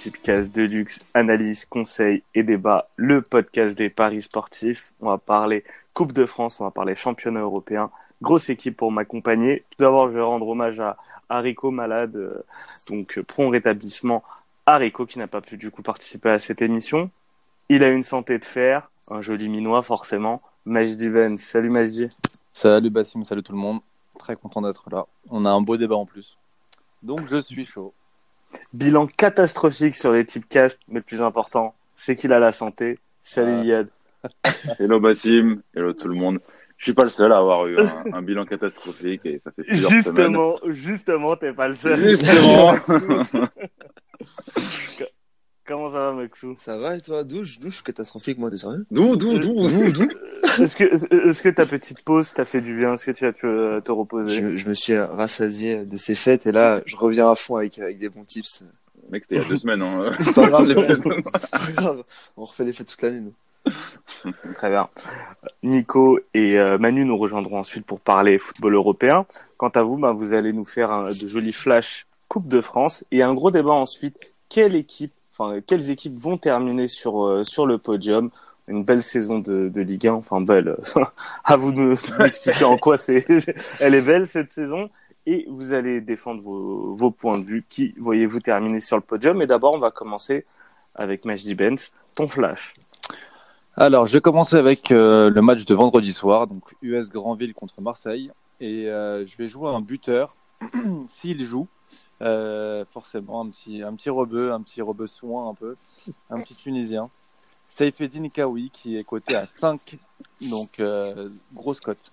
Tipcast de luxe, analyse, conseil et débat, le podcast des paris sportifs. On va parler Coupe de France, on va parler championnat européen. Grosse équipe pour m'accompagner. Tout d'abord, je vais rendre hommage à Haricot malade, euh, donc prompt rétablissement. Haricot qui n'a pas pu du coup participer à cette émission. Il a une santé de fer, un joli minois forcément. Majdi Ben, salut Majdi. Salut Bassim, salut tout le monde. Très content d'être là. On a un beau débat en plus. Donc je suis chaud. Bilan catastrophique sur les typecast, mais le plus important, c'est qu'il a la santé. Salut Yad. Hello Bassim, hello tout le monde. Je suis pas le seul à avoir eu un, bilan catastrophique et ça fait plusieurs justement, semaines. Justement, t'es pas le seul. Justement. Comment ça va, Maxou? Ça va et toi? Douche, douche catastrophique, moi, t'es sérieux? D'où, d'où, d'où, d'où Est-ce que, est-ce que ta petite pause t'a fait du bien? Est-ce que tu as pu euh, te reposer? Je, me suis rassasié de ces fêtes et là, je reviens à fond avec, avec des bons tips. Mec, c'était il y a deux semaines. Hein. C'est pas grave, c'est pas grave. On refait les fêtes toute l'année, nous. Très bien. Nico et euh, Manu nous rejoindront ensuite pour parler football européen. Quant à vous, bah, vous allez nous faire un, de jolis flashs Coupe de France et un gros débat ensuite. Quelle équipe quelles équipes vont terminer sur, euh, sur le podium? Une belle saison de, de Ligue 1, enfin belle, à vous de m'expliquer en quoi c'est, elle est belle cette saison, et vous allez défendre vos, vos points de vue. Qui voyez-vous terminer sur le podium? Mais d'abord, on va commencer avec Majdi Benz, ton flash. Alors, je vais commencer avec euh, le match de vendredi soir, donc US Grandville contre Marseille, et euh, je vais jouer un buteur. S'il joue. Euh, forcément, un petit, un petit rebeu, un petit rebeu soin un peu, un petit Tunisien. Saifeddin Kawi qui est coté à 5, donc euh, grosse cote.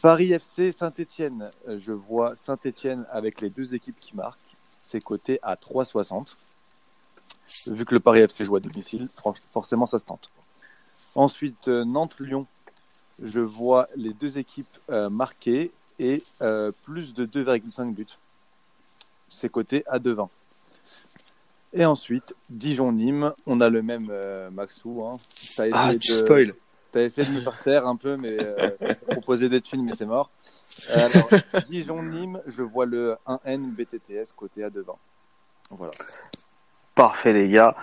Paris FC Saint-Etienne, euh, je vois Saint-Etienne avec les deux équipes qui marquent, c'est coté à 3,60. Vu que le Paris FC joue à domicile, forcément ça se tente. Ensuite, Nantes-Lyon, je vois les deux équipes marquées et plus de 2,5 buts c'est coté à 2,20. Et ensuite, Dijon-Nîmes, on a le même euh, Maxou. Hein. ah, tu spoil. T'as essayé de me faire taire un peu, mais euh, proposer des thunes, mais c'est mort. Dijon-Nîmes, je vois le 1N BTTS côté à 2,20. Voilà. Parfait, les gars.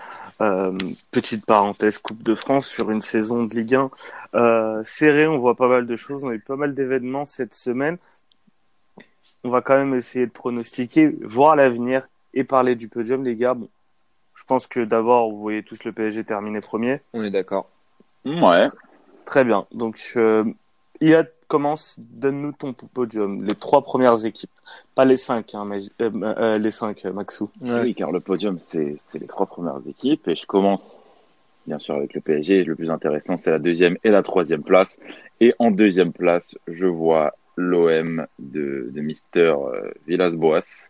Euh, petite parenthèse, Coupe de France sur une saison de Ligue 1 euh, serrée. On voit pas mal de choses. On a eu pas mal d'événements cette semaine on va quand même essayer de pronostiquer, voir l'avenir et parler du podium, les gars. Bon, je pense que d'abord, vous voyez tous le PSG terminer premier. On est d'accord. Ouais. Très bien. Donc, euh, Iad commence, donne-nous ton podium, les trois premières équipes, pas les cinq, hein, mais, euh, euh, les cinq, Maxou. Oui, car le podium, c'est les trois premières équipes, et je commence bien sûr avec le PSG. Le plus intéressant, c'est la deuxième et la troisième place. Et en deuxième place, je vois l'OM de, Mister euh, Villas-Boas.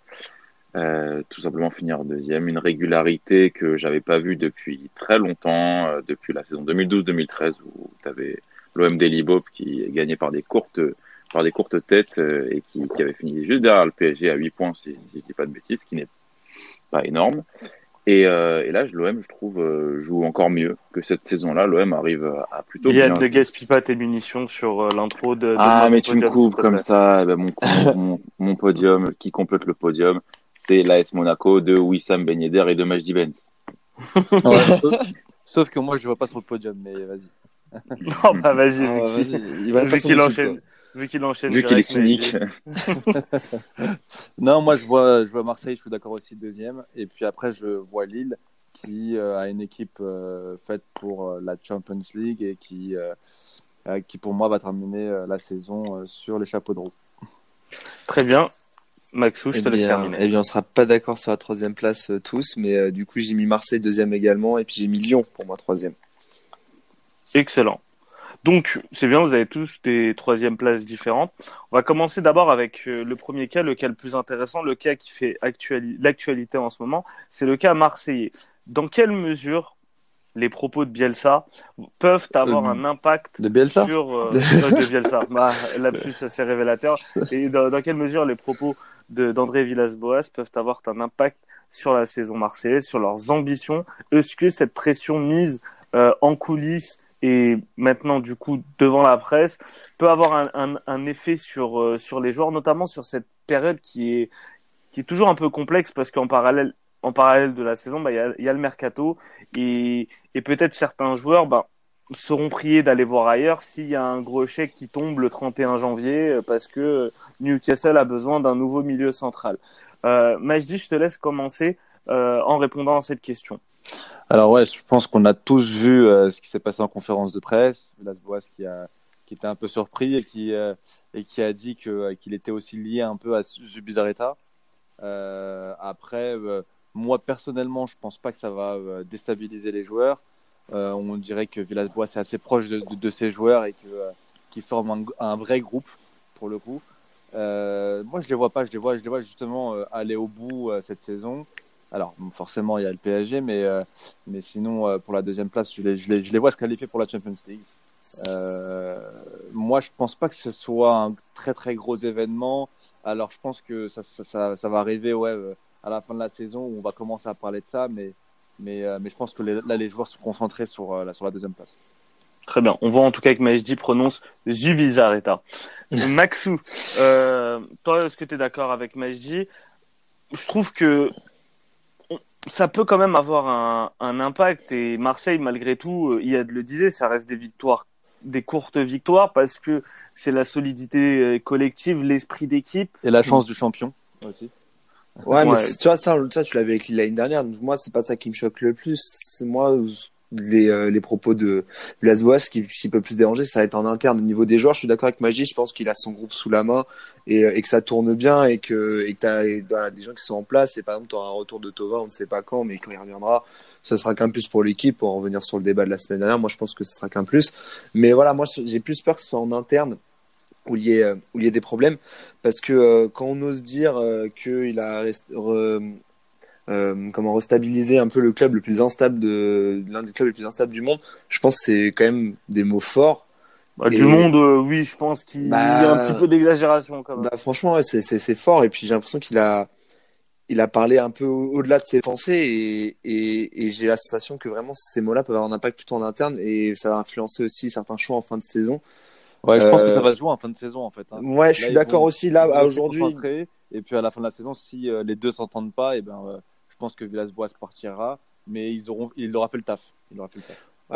Euh, tout simplement finir deuxième, une régularité que j'avais pas vue depuis très longtemps, euh, depuis la saison 2012-2013 où tu avais l'OM d'Elibop qui gagné par des courtes têtes et qui, qui, avait fini juste derrière le PSG à 8 points si, si je dis pas de bêtises, ce qui n'est pas énorme. Et, euh, et là, l'OM, je trouve, euh, joue encore mieux que cette saison-là. L'OM arrive à plutôt bien. Il ne gaspille pas tes munitions sur euh, l'intro de, de, Ah, mais tu me coupes comme ça. Eh ben, mon, mon, mon, podium, qui complète le podium, c'est l'AS Monaco de Wissam Ben Yedder et de Majdi Benz. ouais, sauf, sauf, que moi, je ne vois pas sur le podium, mais vas-y. non, bah vas-y. Ah, vas il va vu qu'il enchaîne. Vu qu'il enchaîne. Vu qu'il est cynique. non, moi je vois, je vois Marseille, je suis d'accord aussi deuxième. Et puis après, je vois Lille qui euh, a une équipe euh, faite pour euh, la Champions League et qui, euh, qui pour moi va terminer la saison sur les chapeaux de roue. Très bien. Maxou, je eh te laisse terminer. Eh bien, on sera pas d'accord sur la troisième place tous, mais du coup, j'ai mis Marseille deuxième également, et puis j'ai mis Lyon pour moi troisième. Excellent. Donc, c'est bien, vous avez tous des troisième places différentes. On va commencer d'abord avec euh, le premier cas, le cas le plus intéressant, le cas qui fait l'actualité en ce moment, c'est le cas marseillais. Dans quelle mesure les propos de Bielsa peuvent avoir euh, un impact de Bielsa sur euh, de Bielsa bah, Là-dessus, ça c'est révélateur. Et dans, dans, quelle mesure les propos d'André Villas-Boas peuvent avoir un impact sur la saison marseillaise, sur leurs ambitions? Est-ce que cette pression mise euh, en coulisses et maintenant du coup devant la presse peut avoir un, un, un effet sur euh, sur les joueurs, notamment sur cette période qui est qui est toujours un peu complexe parce qu'en parallèle, en parallèle de la saison, bah, il y, a, y, a, le mercato et, et peut-être certains joueurs bah, seront priés d'aller voir ailleurs s'il y a un gros chèque qui tombe le 31 janvier euh, parce que Newcastle a besoin d'un nouveau milieu central. Euh, Majdi, je te laisse commencer en répondant à cette question. Alors ouais, je pense qu'on a tous vu euh, ce qui s'est passé en conférence de presse. Las Boas qui a qui était un peu surpris et qui euh, et qui a dit qu'il était aussi lié un peu à Zubizarreta. Euh, après, moi personnellement, je pense pas que ça va déstabiliser les joueurs. on dirait que Villas-Boas est assez proche de, ses joueurs et que qui forment un, un, vrai groupe pour le coup. moi, je les vois pas. Je les vois, je les vois justement aller au bout cette saison. Alors, forcément, il y a le PSG, mais, euh, mais sinon, euh, pour la deuxième place, je les, je, les, je les vois se qualifier pour la Champions League. Euh, moi, je pense pas que ce soit un très très gros événement. Alors, je pense que ça, ça, ça, ça va arriver ouais, euh, à la fin de la saison où on va commencer à parler de ça, mais, mais, euh, mais je pense que les, là, les joueurs sont concentrés sur, la, sur la deuxième place. Très bien. On voit en tout cas que Majdi prononce Zubizarreta. Maxou, euh, toi, est-ce que tu es d'accord avec Majdi Je trouve que ça peut quand même avoir un, un, impact. Et Marseille malgré tout euh, Yad le disait ça reste des victoires des courtes victoires parce que c'est la solidité euh, collective l'esprit d'équipe. Et la chance du champion aussi. Ouais, ouais. mais tu vois ça, ça tu l'avais écrit l'année dernière. Moi c'est pas ça qui me choque le plus. C'est moi les, euh, les propos de Lasboas qui, qui peut plus déranger, ça va être en interne au niveau des joueurs. Je suis d'accord avec Magie, je pense qu'il a son groupe sous la main et, euh, et que ça tourne bien et que et que t'as voilà, des gens qui sont en place. Et par exemple, tu auras un retour de Tova, on ne sait pas quand, mais quand il reviendra, ça sera qu'un plus pour l'équipe. Pour en revenir sur le débat de la semaine dernière, moi je pense que ce sera qu'un plus. Mais voilà, moi j'ai plus peur que ce soit en interne où il y ait, où il y ait des problèmes parce que euh, quand on ose dire euh, qu'il a euh, comment restabiliser un peu le club le plus instable de l'un des clubs les plus instables du monde. Je pense que c'est quand même des mots forts. Bah, et... Du monde, euh, oui, je pense qu'il bah, y a un petit peu d'exagération quand même. Bah, franchement, ouais, c'est c'est fort et puis j'ai l'impression qu'il a il a parlé un peu au-delà de ses pensées et, et, et j'ai la sensation que vraiment ces mots-là peuvent avoir un impact plutôt en interne et ça va influencer aussi certains choix en fin de saison. Ouais, je pense que ça va se jouer en fin de saison en fait. Hein. Ouais, je suis d'accord aussi là aujourd'hui. Et puis à la fin de la saison, si euh, les deux s'entendent pas, et ben euh, pense que Villas-Boas partira, mais ils auront, il aura fait le taf. Il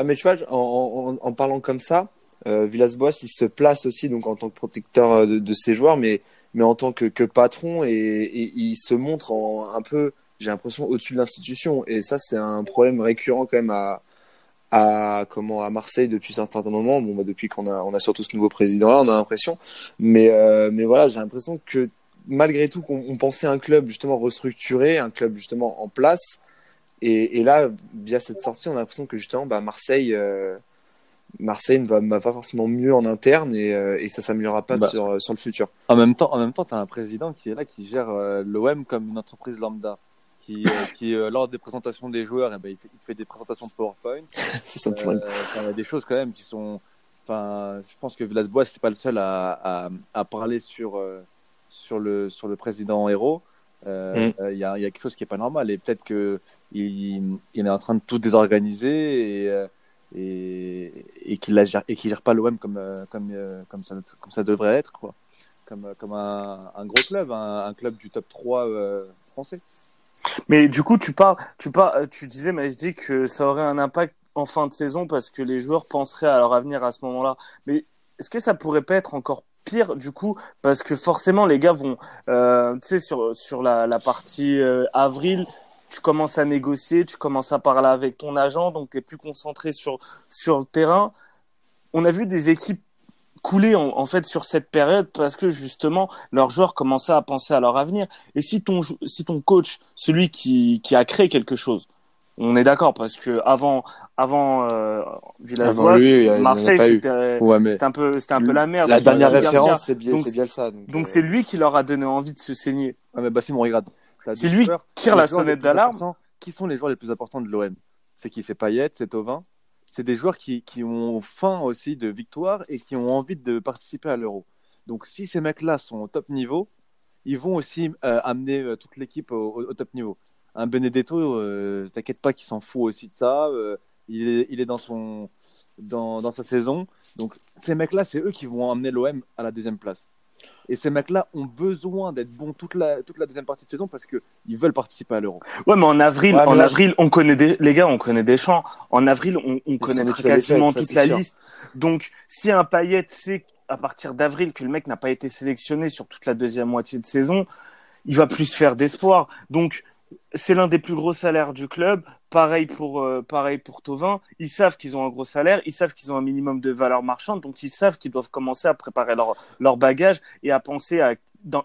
mais tu vois, en, parlant comme ça, euh, Villas-Boas, il se place aussi donc en tant que protecteur euh, de, ses joueurs, mais, mais en tant que, patron et, il se montre en, un peu, j'ai l'impression, au-dessus de l'institution. Et ça, c'est un problème récurrent quand même à, comment à Marseille depuis un certain moment. Bon, bah, depuis qu'on a, on a surtout ce nouveau président-là, on a l'impression. Mais, euh, mais voilà, j'ai l'impression que malgré tout qu'on on pensait un club justement restructuré, un club justement en place. Et, et là, via cette sortie, on a l'impression que justement, bah, Marseille, euh, Marseille ne va, va, pas forcément mieux en interne et, euh, et ça s'améliorera pas bah, sur, sur le futur. En même temps, en même temps, tu as un président qui est là, qui gère euh, l'OM comme une entreprise lambda. Qui, euh, qui lors des présentations des joueurs, eh ben, il, fait, il, fait, des présentations PowerPoint. C'est a des choses quand même qui sont. Enfin, je pense que Villas-Boas c'est pas le seul à, à, à parler sur sur le sur le président héros, euh, il mm. y, a, y, a, quelque chose qui est pas normal et peut-être que il, il, est en train de tout désorganiser et euh, et, et qu'il gère et qu'il gère pas l'OM comme euh, comme comme ça comme ça devrait être quoi, comme comme un, un gros club, un, un, club du top 3 français. Mais du coup, tu parles, tu parles, tu disais, mais je dis que ça aurait un impact en fin de saison parce que les joueurs penseraient à leur avenir à ce moment-là. Mais est-ce que ça pourrait pas être encore pire du coup parce que forcément les gars vont euh, tu sais sur sur la, partie euh, avril tu commences à négocier tu commences à parler avec ton agent donc tu es plus concentré sur sur le terrain. On a vu des équipes couler en, en, fait sur cette période parce que justement leurs joueurs commençaient à penser à leur avenir. Et si ton si ton coach celui qui qui a créé quelque chose on est d'accord parce que avant avant euh, Villas-Boas, Marseille c'était ouais, mais... un peu c'était un peu la merde. La dernière référence c'est bien c'est bien ça. Donc c'est euh... lui qui leur a donné envie de se saigner. Ouais, mais on regarde. C'est lui qui tire la sonnette d'alarme. Qui sont les joueurs les plus importants de l'OM C'est qui? C'est Payet, c'est Tovin. C'est des joueurs qui qui ont faim aussi de victoire et qui ont envie de participer à l'Euro. Donc si ces mecs-là sont au top niveau, ils vont aussi euh, amener euh, toute l'équipe au, au, top niveau un Benedetto, euh, t'inquiète pas qu'il s'en fout aussi de ça. Il, est, il est dans son dans, dans sa saison. Donc ces mecs-là, c'est eux qui vont emmener l'OM à la deuxième place. Et ces mecs-là ont besoin d'être bons toute la, toute la deuxième partie de saison parce qu'ils veulent participer à l'Euro. Ouais, mais en avril, en avril, on connaît des, les gars, on connaît des champs. En avril, on, on connaît quasiment toute la liste. Donc, si un Payet sait à partir d'avril que le mec n'a pas été sélectionné sur toute la deuxième moitié de saison, il va plus faire d'espoir. Donc, c'est l'un des plus gros salaires du club. Pareil pour, euh, pareil pour Tovin. Ils savent qu'ils ont un gros salaire, ils savent qu'ils ont un minimum de valeur marchande, donc ils savent qu'ils doivent commencer à préparer leur, leur bagage et à penser à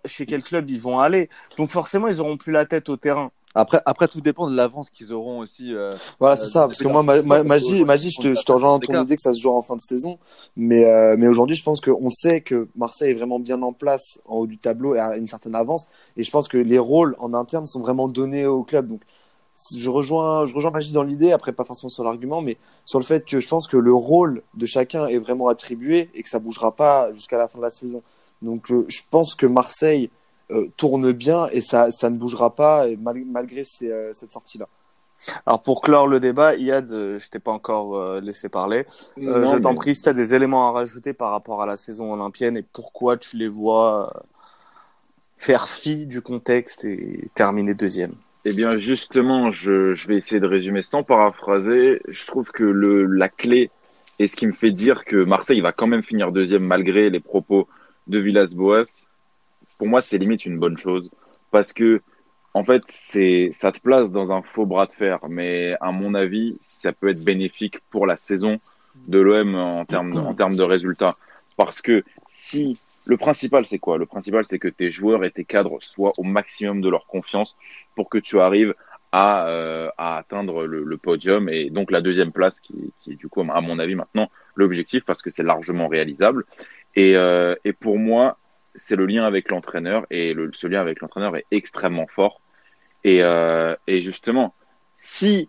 chez quel club ils vont aller. Donc forcément, ils auront plus la tête au terrain. Après, après, tout dépend de l'avance qu'ils auront aussi. Euh, voilà, c'est ça. Parce que moi, Magie, Magie, je te, je te rejoins dans ton idée que ça se joue en fin de saison. Mais, euh, mais aujourd'hui, je pense qu'on sait que Marseille est vraiment bien en place en haut du tableau et a une certaine avance. Et je pense que les rôles en interne sont vraiment donnés au club. Donc, je rejoins, je rejoins Magie dans l'idée. Après, pas forcément sur l'argument, mais sur le fait que je pense que le rôle de chacun est vraiment attribué et que ça bougera pas jusqu'à la fin de la saison. Donc, euh, je pense que Marseille euh, tourne bien et ça, ça ne bougera pas malgré euh, cette sortie-là. Alors pour clore le débat, Yad, euh, je t'ai pas encore laissé parler. je t'en prie, si tu as des éléments à rajouter par rapport à la saison olympienne et pourquoi tu les vois faire fi du contexte et terminer deuxième. Eh bien justement, je, je vais essayer de résumer sans paraphraser. Je trouve que le, la clé et ce qui me fait dire que Marseille va quand même finir deuxième malgré les propos de Villas-Boas, pour moi, c'est limite une bonne chose parce que, en fait, c'est, ça te place dans un faux bras de fer. Mais à mon avis, ça peut être bénéfique pour la saison de l'OM en termes, en termes de résultats. Parce que si le principal, c'est quoi? Le principal, c'est que tes joueurs et tes cadres soient au maximum de leur confiance pour que tu arrives à, euh, à atteindre le, le, podium et donc la deuxième place qui, qui est du coup, à mon avis, maintenant l'objectif parce que c'est largement réalisable. Et, euh, et pour moi, c'est le lien avec l'entraîneur et le, ce lien avec l'entraîneur est extrêmement fort. Et, euh, et justement, si,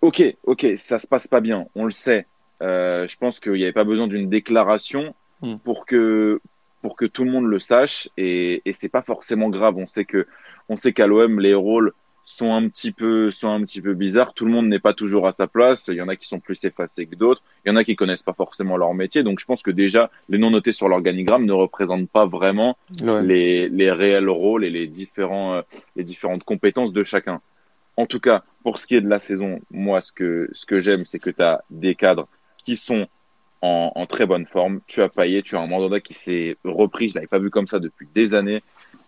ok, ok, ça se passe pas bien, on le sait. Euh, je pense qu'il n'y avait pas besoin d'une déclaration hmm. pour que pour que tout le monde le sache et, et c'est pas forcément grave. On sait que on sait qu'à l'OM les rôles sont un petit peu sont un petit peu bizarres. Tout le monde n'est pas toujours à sa place. Il y en a qui sont plus effacés que d'autres. Il y en a qui connaissent pas forcément leur métier. Donc je pense que déjà les non notés sur l'organigramme ne représentent pas vraiment les, les réels rôles et les différents euh, les différentes compétences de chacun. En tout cas, pour ce qui est de la saison, moi ce que ce que j'aime c'est que tu as des cadres qui sont en, en, très bonne forme. Tu as Payet, tu as un Mandanda qui s'est repris, je l'avais pas vu comme ça depuis des années.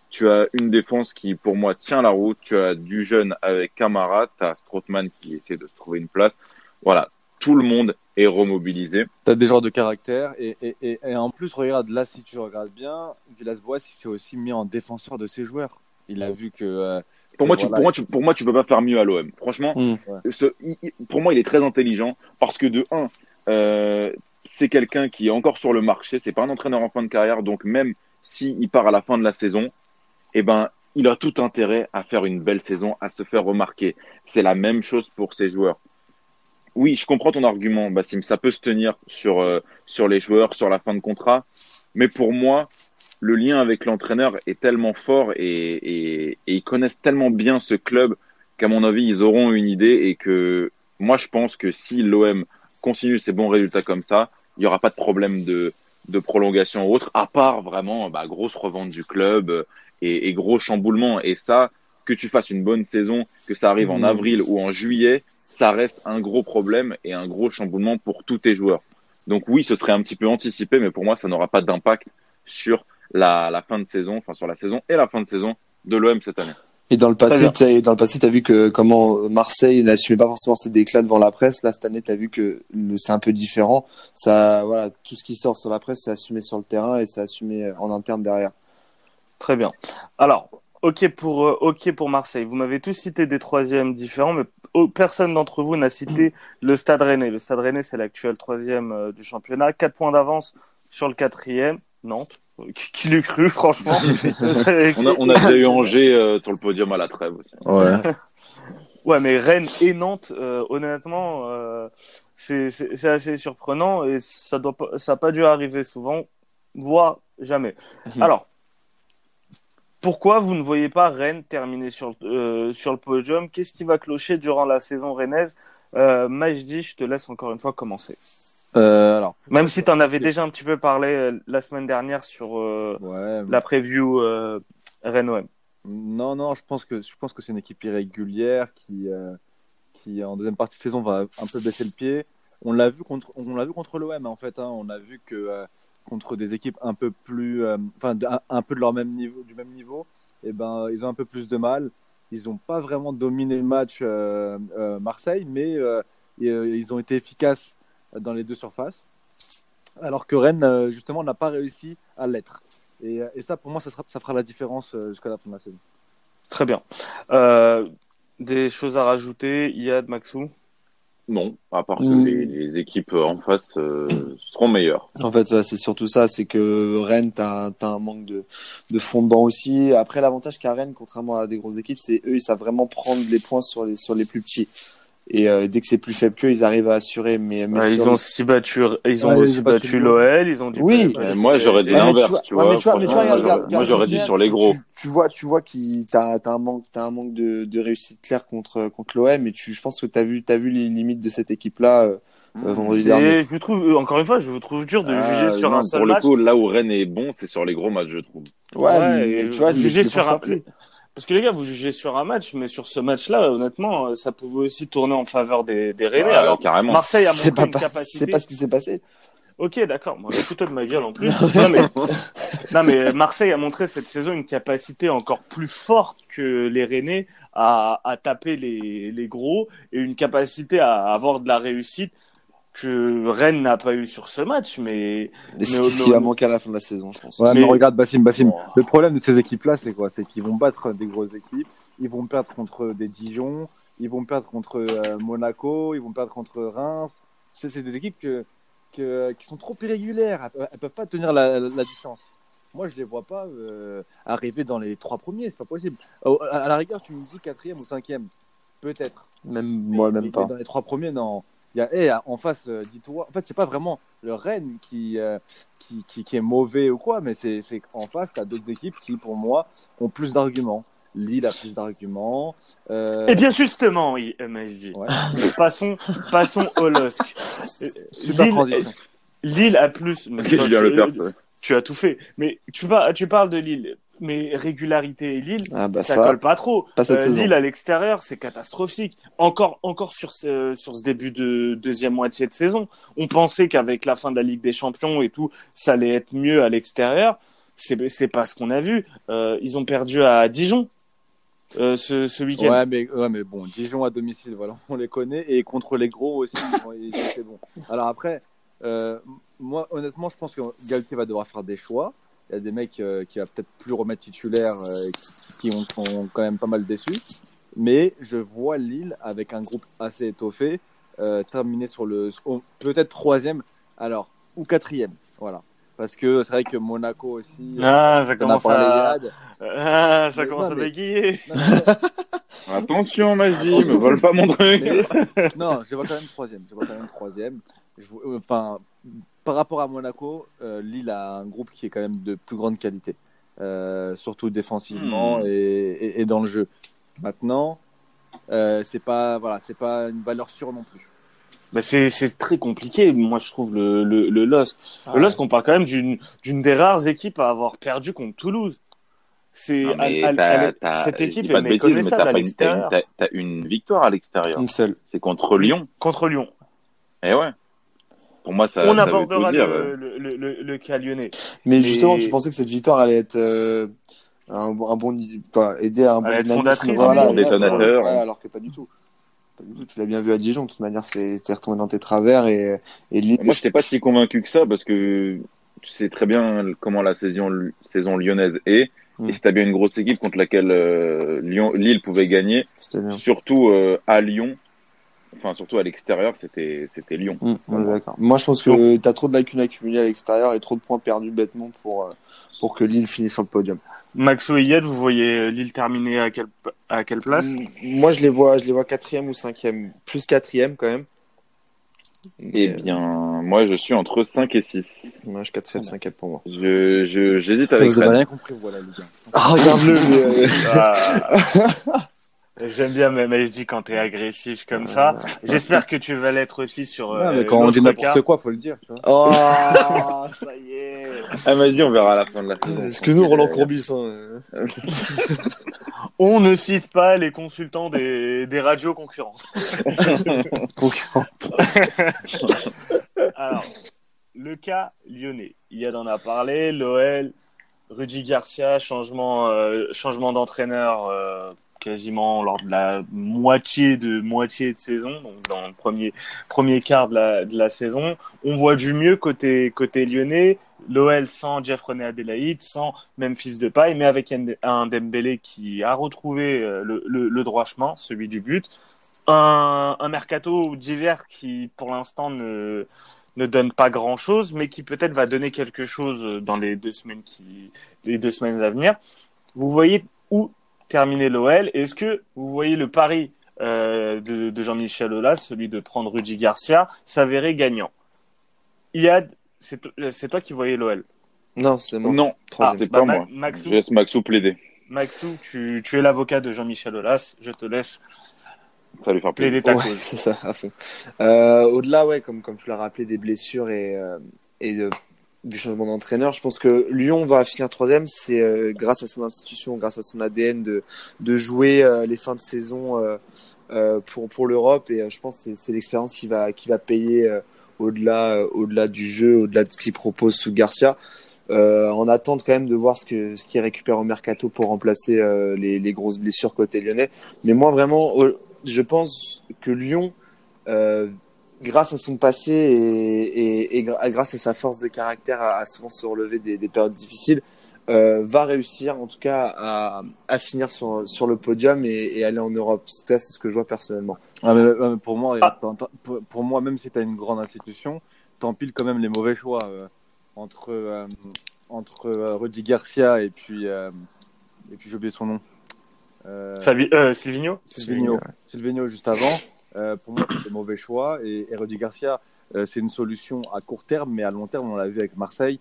Tu as une défense qui, pour moi, tient la route. Tu as du jeune avec Camara. Tu as Strootman qui essaie de se trouver une place. Voilà, tout le monde est remobilisé. Tu as des joueurs de caractère. Et, et, et, en plus, regarde, là, si tu regardes bien, Villas-Boas, il s'est aussi mis en défenseur de ses joueurs. Il a vu que... Euh, pour, moi, tu, pour, moi, tu, pour moi, tu peux pas faire mieux à l'OM. Franchement, hmm. ce, pour moi, il est très intelligent parce que de un, euh, c'est quelqu'un qui est encore sur le marché. C'est pas un entraîneur en fin de carrière, donc même s'il part à la fin de la saison, eh ben, il a tout intérêt à faire une belle saison, à se faire remarquer. C'est la même chose pour ses joueurs. Oui, je comprends ton argument, Bassim. Ça peut se tenir sur, euh, sur les joueurs, sur la fin de contrat. Mais pour moi, le lien avec l'entraîneur est tellement fort et, ils connaissent tellement bien ce club qu'à mon avis, ils auront une idée et que moi, je pense que si l'OM continue ses bons résultats comme ça, il n'y aura pas de problème de, de prolongation ou autre, à part vraiment bah, grosse revente du club et, et, gros chamboulement. Et ça, que tu fasses une bonne saison, que ça arrive en mmh. avril ou en juillet, ça reste un gros problème et un gros chamboulement pour tous tes joueurs. Donc oui, ce serait un petit peu anticipé, mais pour moi, ça n'aura pas d'impact sur la, la, fin de saison, enfin sur la saison et la fin de saison de l'OM cette année. Et dans le passé, as, dans le passé, t'as vu que comment Marseille n'assumait pas forcément ses déclats devant la presse. Là, cette année, t'as vu que c'est un peu différent. Ça, voilà, tout ce qui sort sur la presse, c'est assumé sur le terrain et c'est assumé en interne derrière. Très bien. Alors, ok pour, euh, ok pour Marseille. Vous m'avez tous cité des troisièmes différents, mais personne d'entre vous n'a cité le Stade Rennais. Le Stade Rennais, c'est l'actuel troisième euh, du championnat. Quatre points d'avance sur le quatrième, Nantes. Qui l'eût cru, franchement? On, a, on a déjà eu Angers euh, sur le podium à la trêve aussi. Ouais. ouais, mais Rennes et Nantes, honnêtement, c'est assez surprenant et ça doit ça n'a pas dû arriver souvent, voire jamais. Mhm. Alors, pourquoi vous ne voyez pas Rennes terminer sur, euh, sur le podium? Qu'est-ce qui va clocher durant la saison rennaise? Euh, Majdi, je te laisse encore une fois commencer. Euh, alors, Même si tu en avais déjà un petit peu parlé euh, la semaine dernière sur euh, ouais, la preview euh, Rennes Non, non, je pense que je pense que c'est une équipe irrégulière qui qui en deuxième partie de saison va un peu baisser le pied. On l'a vu contre on l'a vu contre l'OM en fait. Hein, on a vu que contre des équipes un peu plus, euh, enfin un, peu de leur même niveau, du même niveau, et eh ben ils ont un peu plus de mal. Ils n'ont pas vraiment dominé le match euh, Marseille, mais ils ont été efficaces dans les deux surfaces. Alors que Rennes justement n'a pas réussi à l'être. Et, ça, pour moi, ça, fera la différence jusqu'à la fin de la saison. Très bien. Euh, des choses à rajouter, Yad, Maxou? Non, à part que mmh. les, les, équipes en face euh, seront meilleures. En fait, c'est surtout ça, c'est que Rennes, t'as as un manque de, de fond de banc aussi. Après, l'avantage qu'a Rennes, contrairement à des grosses équipes, c'est eux, ils savent vraiment prendre les points sur les, sur les plus petits. Et euh, dès que c'est plus faible qu'eux, ils arrivent à assurer. Mais, mais ouais, ils ont aussi battu, ils ont ouais, aussi battu l'OL, ils ont dit. Oui. Euh, moi, j'aurais dit l'inverse, tu vois. Moi, j'aurais dit sur les gros. Tu, tu vois, tu vois qu'il t'as as un manque, t'as un manque de, de réussite claire contre contre l'OM, et tu, je pense que t'as vu, t'as vu les limites de cette équipe-là. Euh, vendredi dernier. Je vous trouve, encore une fois, je vous trouve dur de juger sur non, un seul Pour match. le coup, là où Rennes est bon, c'est sur les gros matchs, je trouve. Ouais, mais, tu vois, juger sur un. Parce que les gars, vous jugez sur un match, mais sur ce match-là, honnêtement, ça pouvait aussi tourner en faveur des, des Rennais. Ouais, Alors, carrément. Marseille a montré pas, une capacité. C'est pas ce qui s'est passé. Ok, d'accord. Moi, je de ma gueule en plus. non, mais, non, mais Marseille a montré cette saison une capacité encore plus forte que les Rennais à, à taper les, les gros et une capacité à avoir de la réussite que Rennes n'a pas eu sur ce match, mais. mais ce qui manquer à la fin de la saison, je pense. Ouais, mais, mais regarde, Bassim, Bassim. Oh. Le problème de ces équipes-là, c'est quoi? C'est qu'ils vont battre des grosses équipes, ils vont perdre contre des Dijon, ils vont perdre contre euh, Monaco, ils vont perdre contre Reims. C'est des équipes que, que, qui sont trop irrégulières, elles, elles peuvent pas tenir la, la, la, distance. Moi, je les vois pas euh, arriver dans les trois premiers, c'est pas possible. À, à la rigueur, tu me dis quatrième ou cinquième, peut-être. Même moi, même pas. Dans les trois premiers, non. Il y a, hey, en face, euh, dis-toi, en fait, c'est pas vraiment le Rennes qui, euh, qui, qui, qui, est mauvais ou quoi, mais c'est en face, tu as d'autres équipes qui, pour moi, ont plus d'arguments. Lille a plus d'arguments. Euh... Et bien justement, oui, MSD. Ouais. passons, passons au LOSC. Super Lille, transition. Lille a plus. Mais toi, tu, le tu as tout fait. Mais tu, par, tu parles de Lille mais régularité et Lille, ah bah ça, ça, colle pas trop. Pas cette euh. Lille à l'extérieur, c'est catastrophique. Encore, encore sur ce, sur ce début de deuxième moitié de saison, on pensait qu'avec la fin de la Ligue des Champions et tout, ça allait être mieux à l'extérieur. C'est, c'est pas ce qu'on a vu. Euh, ils ont perdu à Dijon. Euh, ce, ce week-end. Ouais mais, ouais, mais bon, Dijon à domicile, voilà, on les connaît. Et contre les gros aussi, c'est bon. Alors après, euh, moi, honnêtement, je pense que Galtier va devoir faire des choix il y a des mecs euh, qui va peut-être plus remettre titulaire, euh, qui, qui ont, ont, quand même pas mal déçu. Mais je vois Lille avec un groupe assez étoffé euh, terminer sur le peut-être troisième, alors ou quatrième, voilà. Parce que c'est vrai que Monaco aussi. Ah, ça commence à. Ah, ça commence à bégayer. Attention, vas-y, me vole pas mon truc. Mais... non, je vois quand même troisième. Je vois quand même troisième. Je... Enfin, par rapport à Monaco, euh, Lille a un groupe qui est quand même de plus grande qualité, euh, surtout défensivement Hmm. mmh. et, et, et, dans le jeu. Maintenant, euh, c'est pas voilà, c'est pas une valeur sûre non plus. Bah c'est très compliqué, moi je trouve le le, le LOSC. Ah, le LOSC, on parle quand même d'une d'une des rares équipes à avoir perdu contre Toulouse. C'est cette équipe est méconnaissable à l'extérieur. T'as as une victoire à l'extérieur. Une seule. C'est contre Lyon. Contre Lyon. Et ouais. Pour moi, ça. On ça abordera dire, le, le, le, le, le, cas lyonnais. Mais, Mais, justement, tu pensais que cette victoire allait être euh, un, un bon, pas aider à un bon dynamisme, voilà, un bon détonateur. Ouais, alors que pas du tout. Pas du tout. Tu l'as bien vu à Dijon. De toute manière, c'est t'es retombé dans tes travers et, et Moi, je n'étais pas si convaincu que ça parce que tu sais très bien comment la saison, saison lyonnaise est. Et si t'as bien une grosse équipe contre laquelle euh, Lyon, Lille pouvait gagner, surtout euh, à Lyon, enfin surtout à l'extérieur, c'était c'était Lyon. Mmh. Moi, je pense que tu as trop de lacunes accumulées à l'extérieur et trop de points perdus bêtement pour pour que Lille finisse sur le podium. Maxo et Yed, vous voyez Lille terminer à quelle à quelle place? Moi, je les vois, je les vois quatrième ou cinquième, plus quatrième quand même. Eh bien, moi, je suis entre 5 et 6. Moi, je 4 5 pour moi. Je, je, j'hésite avec Vous avez rien compris, voilà, les gars. Ah, regarde-le, mais, euh... J'aime bien mais je dis quand t'es agressif comme ça. J'espère que tu vas l'être aussi sur. Non, mais quand on dit n'importe quoi, faut le dire. Tu vois. Oh, ça y est. Ah, vas-y, on verra à la fin de la saison. Est-ce que nous, Roland Courbis, hein, on ne cite pas les consultants des, des radios concurrentes. Alors, le cas lyonnais. Il en a parlé, l'OL, Rudy Garcia, changement, euh, changement d'entraîneur euh, quasiment lors de la moitié de moitié de saison, donc dans le premier premier quart de la, de la saison. On voit du mieux côté côté lyonnais. L'OL sans Jeff René Adélaïde, sans Memphis Depay, mais avec un Dembélé qui a retrouvé euh, le, le, le droit chemin, celui du but. Un, un mercato d'hiver qui, pour l'instant, ne ne donne pas grand chose, mais qui peut-être va donner quelque chose dans les deux semaines qui, les deux semaines à venir. Vous voyez où terminer l'OL Est-ce que vous voyez le pari euh, de, de Jean-Michel Aulas, celui de prendre Rudy Garcia, s'avérer gagnant? Yad, c'est toi qui voyais l'OL Non, c'est moi. Non, ah, c'est pas moi. Maxou, je laisse Maxou plaider. Maxou, tu, tu es l'avocat de Jean-Michel Aulas. Je te laisse ça lui faire plaisir. Ouais, c'est ça, à fond. Euh, au-delà, ouais, comme, comme tu l'as rappelé, des blessures et, euh, et de, du changement d'entraîneur, je pense que Lyon va finir troisième. C'est euh, grâce à son institution, grâce à son ADN de, de jouer euh, les fins de saison euh, pour, pour l'Europe. Et je pense que c'est l'expérience qui va, qui va payer au-delà au-delà du jeu, au-delà de ce qu'il propose sous Garcia. Euh, on attend quand même de voir ce que ce qu'il récupère au mercato pour remplacer euh, les, les, grosses blessures côté lyonnais. Mais moi vraiment, je pense que Lyon, euh, grâce à son passé et, et, grâce à sa force de caractère, à, souvent se relever des, des périodes difficiles, euh, va réussir en tout cas à, à finir sur, sur le podium et, et, aller en Europe. C'est ce que je vois personnellement. Ah, mais, pour moi, ah. pour, moi, même si tu as une grande institution, t'empiles quand même les mauvais choix euh, entre euh, entre euh, Rudy Garcia et puis et puis j'ai oublié son nom. Euh, euh, Silvino Silvino, juste avant. Euh, pour moi, c'est un mauvais choix. Et, et Garcia, c'est une solution à court terme, mais à long terme, on l'a vu avec Marseille,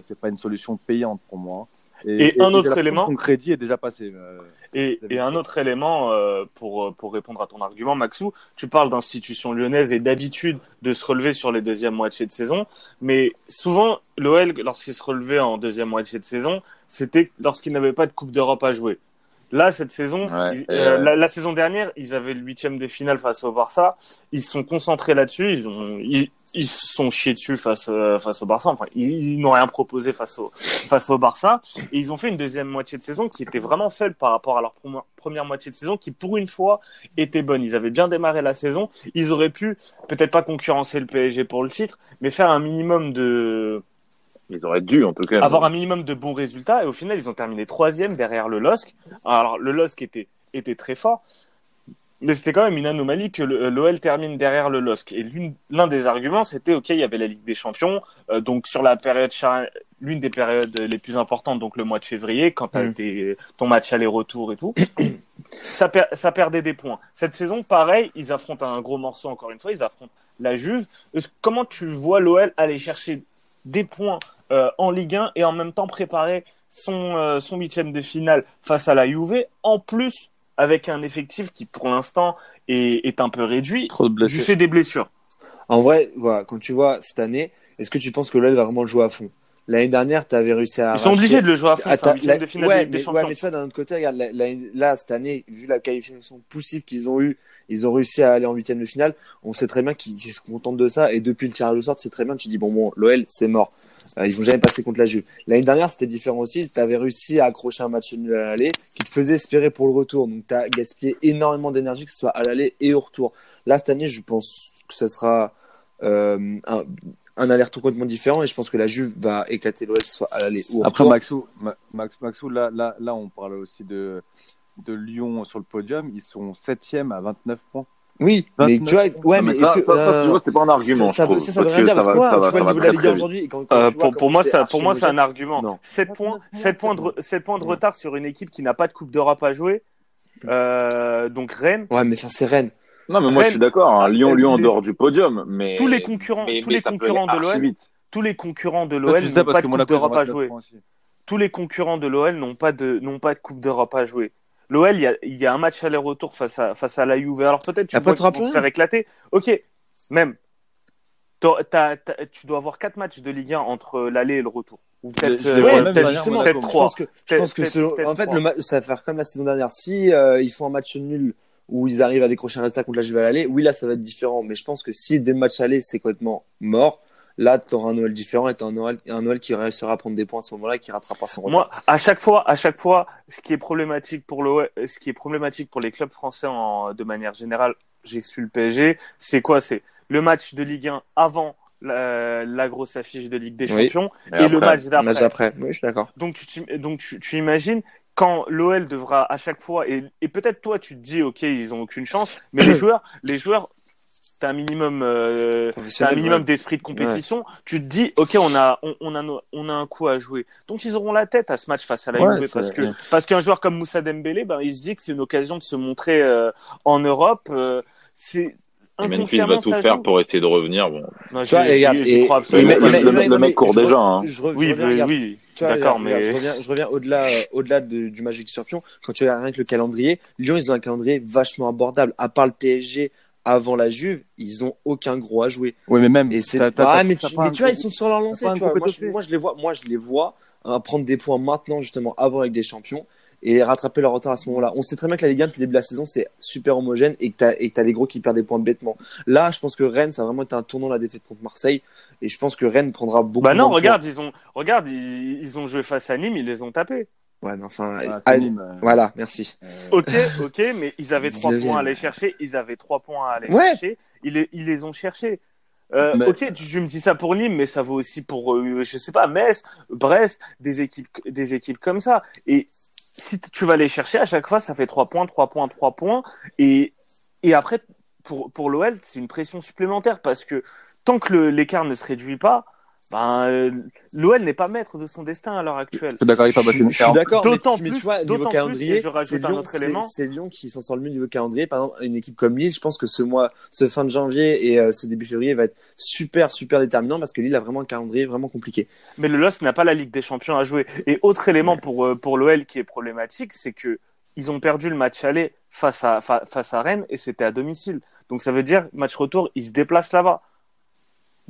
c'est pas une solution payante pour moi. Et, un autre élément. Son crédit est déjà passé. et, un autre élément pour, pour répondre à ton argument, Maxou, tu parles d'institutions lyonnaises et d'habitude de se relever sur les deuxièmes moitiés de saison, mais souvent l'OL, lorsqu'il se relevait en deuxième moitié de saison, c'était lorsqu'il n'avait pas de Coupe d'Europe à jouer. Là, cette saison, euh, la, saison dernière, ils avaient le huitième de finale face au Barça. Ils se sont concentrés là-dessus. Ils ont, ils, ils se sont chiés dessus face euh, face au Barça. Enfin, ils, n'ont rien proposé face au face au Barça. Et ils ont fait une deuxième moitié de saison qui était vraiment faible par rapport à leur première moitié de saison, qui pour une fois était bonne. Ils avaient bien démarré la saison. Ils auraient pu peut-être pas concurrencer le PSG pour le titre, mais faire un minimum de ils auraient dû, en tout cas. Avoir un minimum de bons résultats. Et au final, ils ont terminé troisième derrière le LOSC. Alors, le LOSC était, était très fort. Mais c'était quand même une anomalie que l'OL termine derrière le LOSC. Et l'un des arguments, c'était, OK, il y avait la Ligue des Champions. Euh, donc, sur la période, l'une des périodes les plus importantes, donc le mois de février, quand tu as mmh. ton match aller-retour et tout, ça, ça perdait des points. Cette saison, pareil, ils affrontent un gros morceau encore une fois, ils affrontent la Juve. Comment tu vois l'OL aller chercher des points euh, en Ligue 1 et en même temps préparer son, euh, son huitième de finale face à la Juve, en plus avec un effectif qui pour l'instant est, est, un peu réduit Trop de du fait des blessures. En vrai, voilà, quand tu vois cette année, est-ce que tu penses que l'OL va vraiment le jouer à fond? L'année dernière, tu avais réussi à. Ils sont obligés de le jouer à fond. c'est la... de finale ouais, des, mais, champions. Ouais, mais tu vois, d'un autre côté, regarde, là, cette année, vu la qualification poussive qu'ils ont eue, ils ont réussi à aller en huitième de finale. On sait très bien qu'ils se contentent de ça. Et depuis le tirage au sort, c'est très bien. Tu dis, bon, bon, l'OL, c'est mort. Euh, ils vont jamais passer contre la Juve. L'année dernière, c'était différent aussi. Tu avais réussi à accrocher un match nul à l'aller qui te faisait espérer pour le retour. Donc, tu as gaspillé énormément d'énergie, que ce soit à l'aller et au retour. Là, cette année, je pense que ce sera euh, un, un aller-retour complètement différent et je pense que la Juve va éclater l'OL, soit à l'aller ou au Après, Maxou, Max, Maxou là, là, là, on parle aussi de, de Lyon sur le podium. Ils sont 7 à 29 points. Oui, mais tu vois, ouais, mais, ça, tu vois, c'est pas un argument. Ça, veut rien dire parce que tu vois le niveau de la Ligue aujourd'hui. Euh, pour, moi, ça, pour moi, c'est un argument. 7 points, 7 points de, 7 points de retard sur une équipe qui n'a pas de Coupe d'Europe à jouer. Euh, donc Rennes. Ouais, mais enfin, c'est Rennes. Non, mais moi, je suis d'accord. Hein. Lyon, Lyon en dehors du podium, mais. Tous les concurrents, tous les concurrents de l'OL, tous les concurrents de l'OL n'ont pas de Coupe d'Europe à jouer. Tous les concurrents de l'OL n'ont pas de, n'ont pas de Coupe d'Europe à jouer. L'OL, il y a, il y a un match aller-retour face à, face à la Juve. Alors peut-être tu vont se faire éclater. Ok, même. Tu dois avoir quatre matchs de Ligue 1 entre l'aller et le retour. Ou peut-être Je les euh, vois ouais, de la même peut-être- manière, justement, peut-être je trois. pense que, je pense que Peut-être- selon- en fait, le ça va faire comme la saison dernière. Si euh, ils font un match nul où ils arrivent à décrocher un résultat contre la Juve à l'aller, oui, là, ça va être différent. Mais je pense que si des matchs aller, c'est complètement mort, là, tu auras un Noël différent et tu un Noël, un Noël qui réussira à prendre des points à ce moment-là et qui rattrapera son retard. Moi, à chaque fois, à chaque fois, ce qui est problématique pour le, ce qui est problématique pour les clubs français en, de manière générale, j'exclus le PSG, c'est quoi? C'est le match de Ligue 1 avant la, la grosse affiche de Ligue des Oui. Champions Et le match d'après. match d'après. Oui, je suis d'accord. Donc, tu, donc tu, tu imagines quand l'OL devra à chaque fois et, et peut-être toi tu te dis ok ils ont aucune chance, mais les joueurs, les joueurs, t'as un minimum, euh, t'as un minimum ouais. d'esprit de compétition. Tu te dis ok on a, on, on a, on a un coup à jouer. Donc ils auront la tête à ce match face à la Ouais, parce que parce qu'un joueur comme Moussa Dembélé, ben il se dit que c'est une occasion de se montrer euh, en Europe. euh, c'est Et Memphis va tout faire joue. pour essayer de revenir. Bon, Non, Tu vois, regarde, et- le- mec court déjà, hein. Je, re- je Oui, reviens, oui, d'accord, mais je reviens, je reviens au-delà, euh, au-delà de- du Magic Champion. Quand tu regardes rien que le calendrier, Lyon, ils ont un calendrier vachement abordable. À part le PSG avant la Juve, ils ont aucun gros à jouer. Oui, mais même. Et c'est, t'as- t'as- ah, mais, t'as tu, pas mais tu vois, ils sont sur leur lancée. Tu vois, moi, je, potentiel. moi, je les vois, moi, je les vois hein, prendre des points maintenant, justement, avant avec des champions et rattraper leur retard à ce moment-là. On sait très bien que la Ligue 1 depuis le début de la saison, c'est super homogène et que t'as, et que t'as les gros qui perdent des points bêtement. Là, je pense que Rennes, ça a vraiment été un tournant la défaite contre Marseille. Et je pense que Rennes prendra beaucoup Bah non, de regarde, ils ont, regarde, ils, ils ont joué face à Nîmes, ils les ont tapés. Ouais, mais enfin, Ah, Nîmes, euh, voilà, merci. Ok, ok, mais ils avaient trois 19e. points à aller chercher. Ils avaient trois points à aller Ouais. chercher. Ils les, ils les ont cherchés. Euh, Mais- Ok, tu, tu me dis ça pour Nîmes, mais ça vaut aussi pour, euh, je sais pas, Metz, Brest, des équipes, des équipes comme ça. Et si tu vas les chercher à chaque fois, ça fait trois points, trois points, trois points. Et et après, pour pour l'OL, c'est une pression supplémentaire parce que tant que l'écart ne se réduit pas, ben euh, l'OL n'est pas maître de son destin à l'heure actuelle. Je suis d'accord toi, Je, je suis d'accord, mais, D'autant mais plus- tu vois, d'autant niveau calendrier, je rajoute c'est un Lyon, autre c'est- élément. c'est Lyon qui s'en sort le mieux niveau calendrier. Par exemple, une équipe comme Lille, je pense que ce mois, ce fin de janvier et euh, ce début février va être super, super déterminant parce que Lille a vraiment un calendrier vraiment compliqué. Mais le LOS n'a pas la Ligue des Champions à jouer. Et autre élément pour, euh, pour l'OL qui est problématique, c'est que ils ont perdu le match aller face à, fa- face à Rennes et c'était à domicile. Donc ça veut dire, match retour, ils se déplacent là-bas.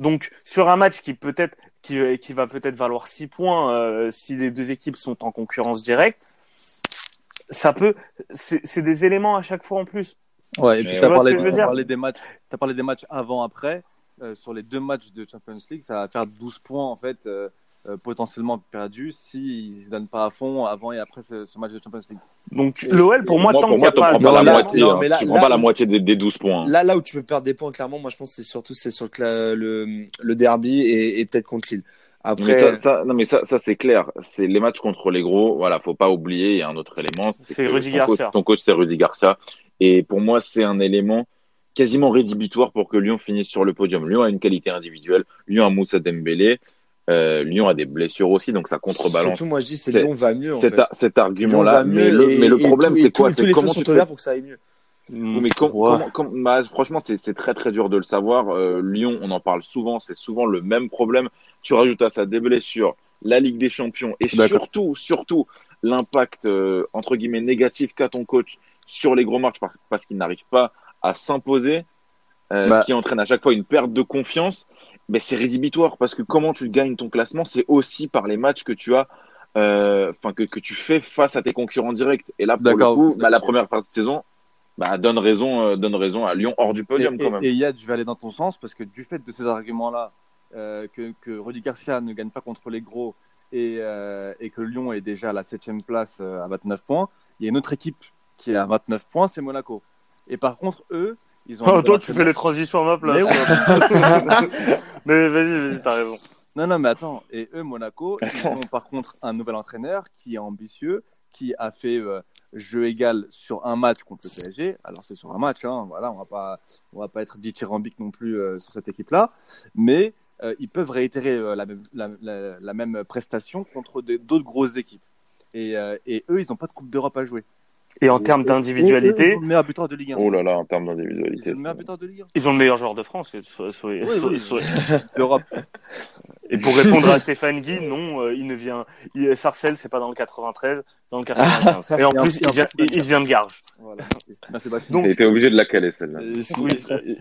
Donc sur un match qui peut-être qui, euh, qui va peut-être valoir 6 points euh, si les deux équipes sont en concurrence directe, ça peut c'est des éléments à chaque fois en plus. Ouais, et puis tu ce parlé, que je veux t'as dire parlé des matchs, t'as parlé des matchs avant après. Euh, sur les deux matchs de Champions League, ça va faire 12 points en fait euh, euh, potentiellement perdus s'ils se donnent pas à fond avant et après ce, ce match de Champions League. Donc l'OL pour moi, tant pour qu'il n'y a pas prends Non, pas la là- moitié. non, hein. mais là- tu prends pas la moitié des, des 12 points. hein. Là, là où tu peux perdre des points, clairement, moi je pense que c'est surtout c'est sur le, le, le derby et, et peut-être contre Lille. Mais Après, ça, ça, non mais ça, ça c'est clair. C'est les matchs contre les gros. Voilà, faut pas oublier. Il y a un autre élément. C'est Rudy ton Garcia. Coach, ton coach, c'est Rudy Garcia. Et pour moi, c'est un élément quasiment rédhibitoire pour que Lyon finisse sur le podium. Lyon a une qualité individuelle. Lyon a Moussa Dembélé. Euh, Lyon a des blessures aussi, donc ça contrebalance surtout, moi je dis c'est Lyon va mieux. En cet, fait. argument-là. va Mais mieux le, mais le problème, c'est quoi? C'est comment tu fais? pour que ça aille mieux. Mm, Oui, mais com- ouais. comment, com- bah, franchement, c'est très très dur de le savoir. Euh, Lyon, on en parle souvent, c'est souvent le même problème. Tu rajoutes à ça des blessures, la Ligue des Champions et surtout, surtout l'impact euh, entre guillemets négatif qu'a ton coach sur les gros matchs parce, parce qu'il n'arrive pas à s'imposer, euh, Bah. ce qui entraîne à chaque fois une perte de confiance. Mais c'est rédhibitoire parce que comment tu gagnes ton classement, c'est aussi par les matchs que tu as. euh, Enfin, que, que tu fais face à tes concurrents directs. Et là, pour le coup, bah, la première partie de saison, bah, donne raison, euh, donne raison à Lyon hors du Et, podium quand même. et, et Yad, je vais aller dans ton sens parce que du fait de ces arguments-là, euh, que, que Rudy Garcia ne gagne pas contre les gros et, et que Lyon est déjà à la septième place à 29 points, il y a une autre équipe qui est à 29 points, c'est Monaco. Et par contre, eux, ils ont. Oh, toi, tu fais les transitions à ma place. Mais Mais vas-y, vas-y, t'as raison. Non, non, mais attends. Et eux, Monaco, ils ont par contre un nouvel entraîneur qui est ambitieux, qui a fait euh, jeu égal sur un match contre le PSG. Alors c'est sur un match, hein, voilà, on va pas, on va pas être dithyrambique non plus euh, sur cette équipe-là, mais euh, ils peuvent réitérer euh, la, même, la, la- la même prestation contre d'autres grosses équipes. Et, euh, et eux, ils n'ont pas de Coupe d'Europe à jouer. Et en termes d'individualité, le meilleur buteur de Ligue 1. Oh là là, en termes d'individualité. le meilleur buteur de Ligue 1. ils ont le meilleur joueur de France. et so- so- Oui, so- oui. so- D'Europe. Et pour répondre à Stéphane Guy, non, il ne vient. Il, Sarcelles, c'est pas dans le 93, dans le 95. Et en plus, il vient, il vient de Garges. Voilà. Donc, était obligé de la caler celle-là.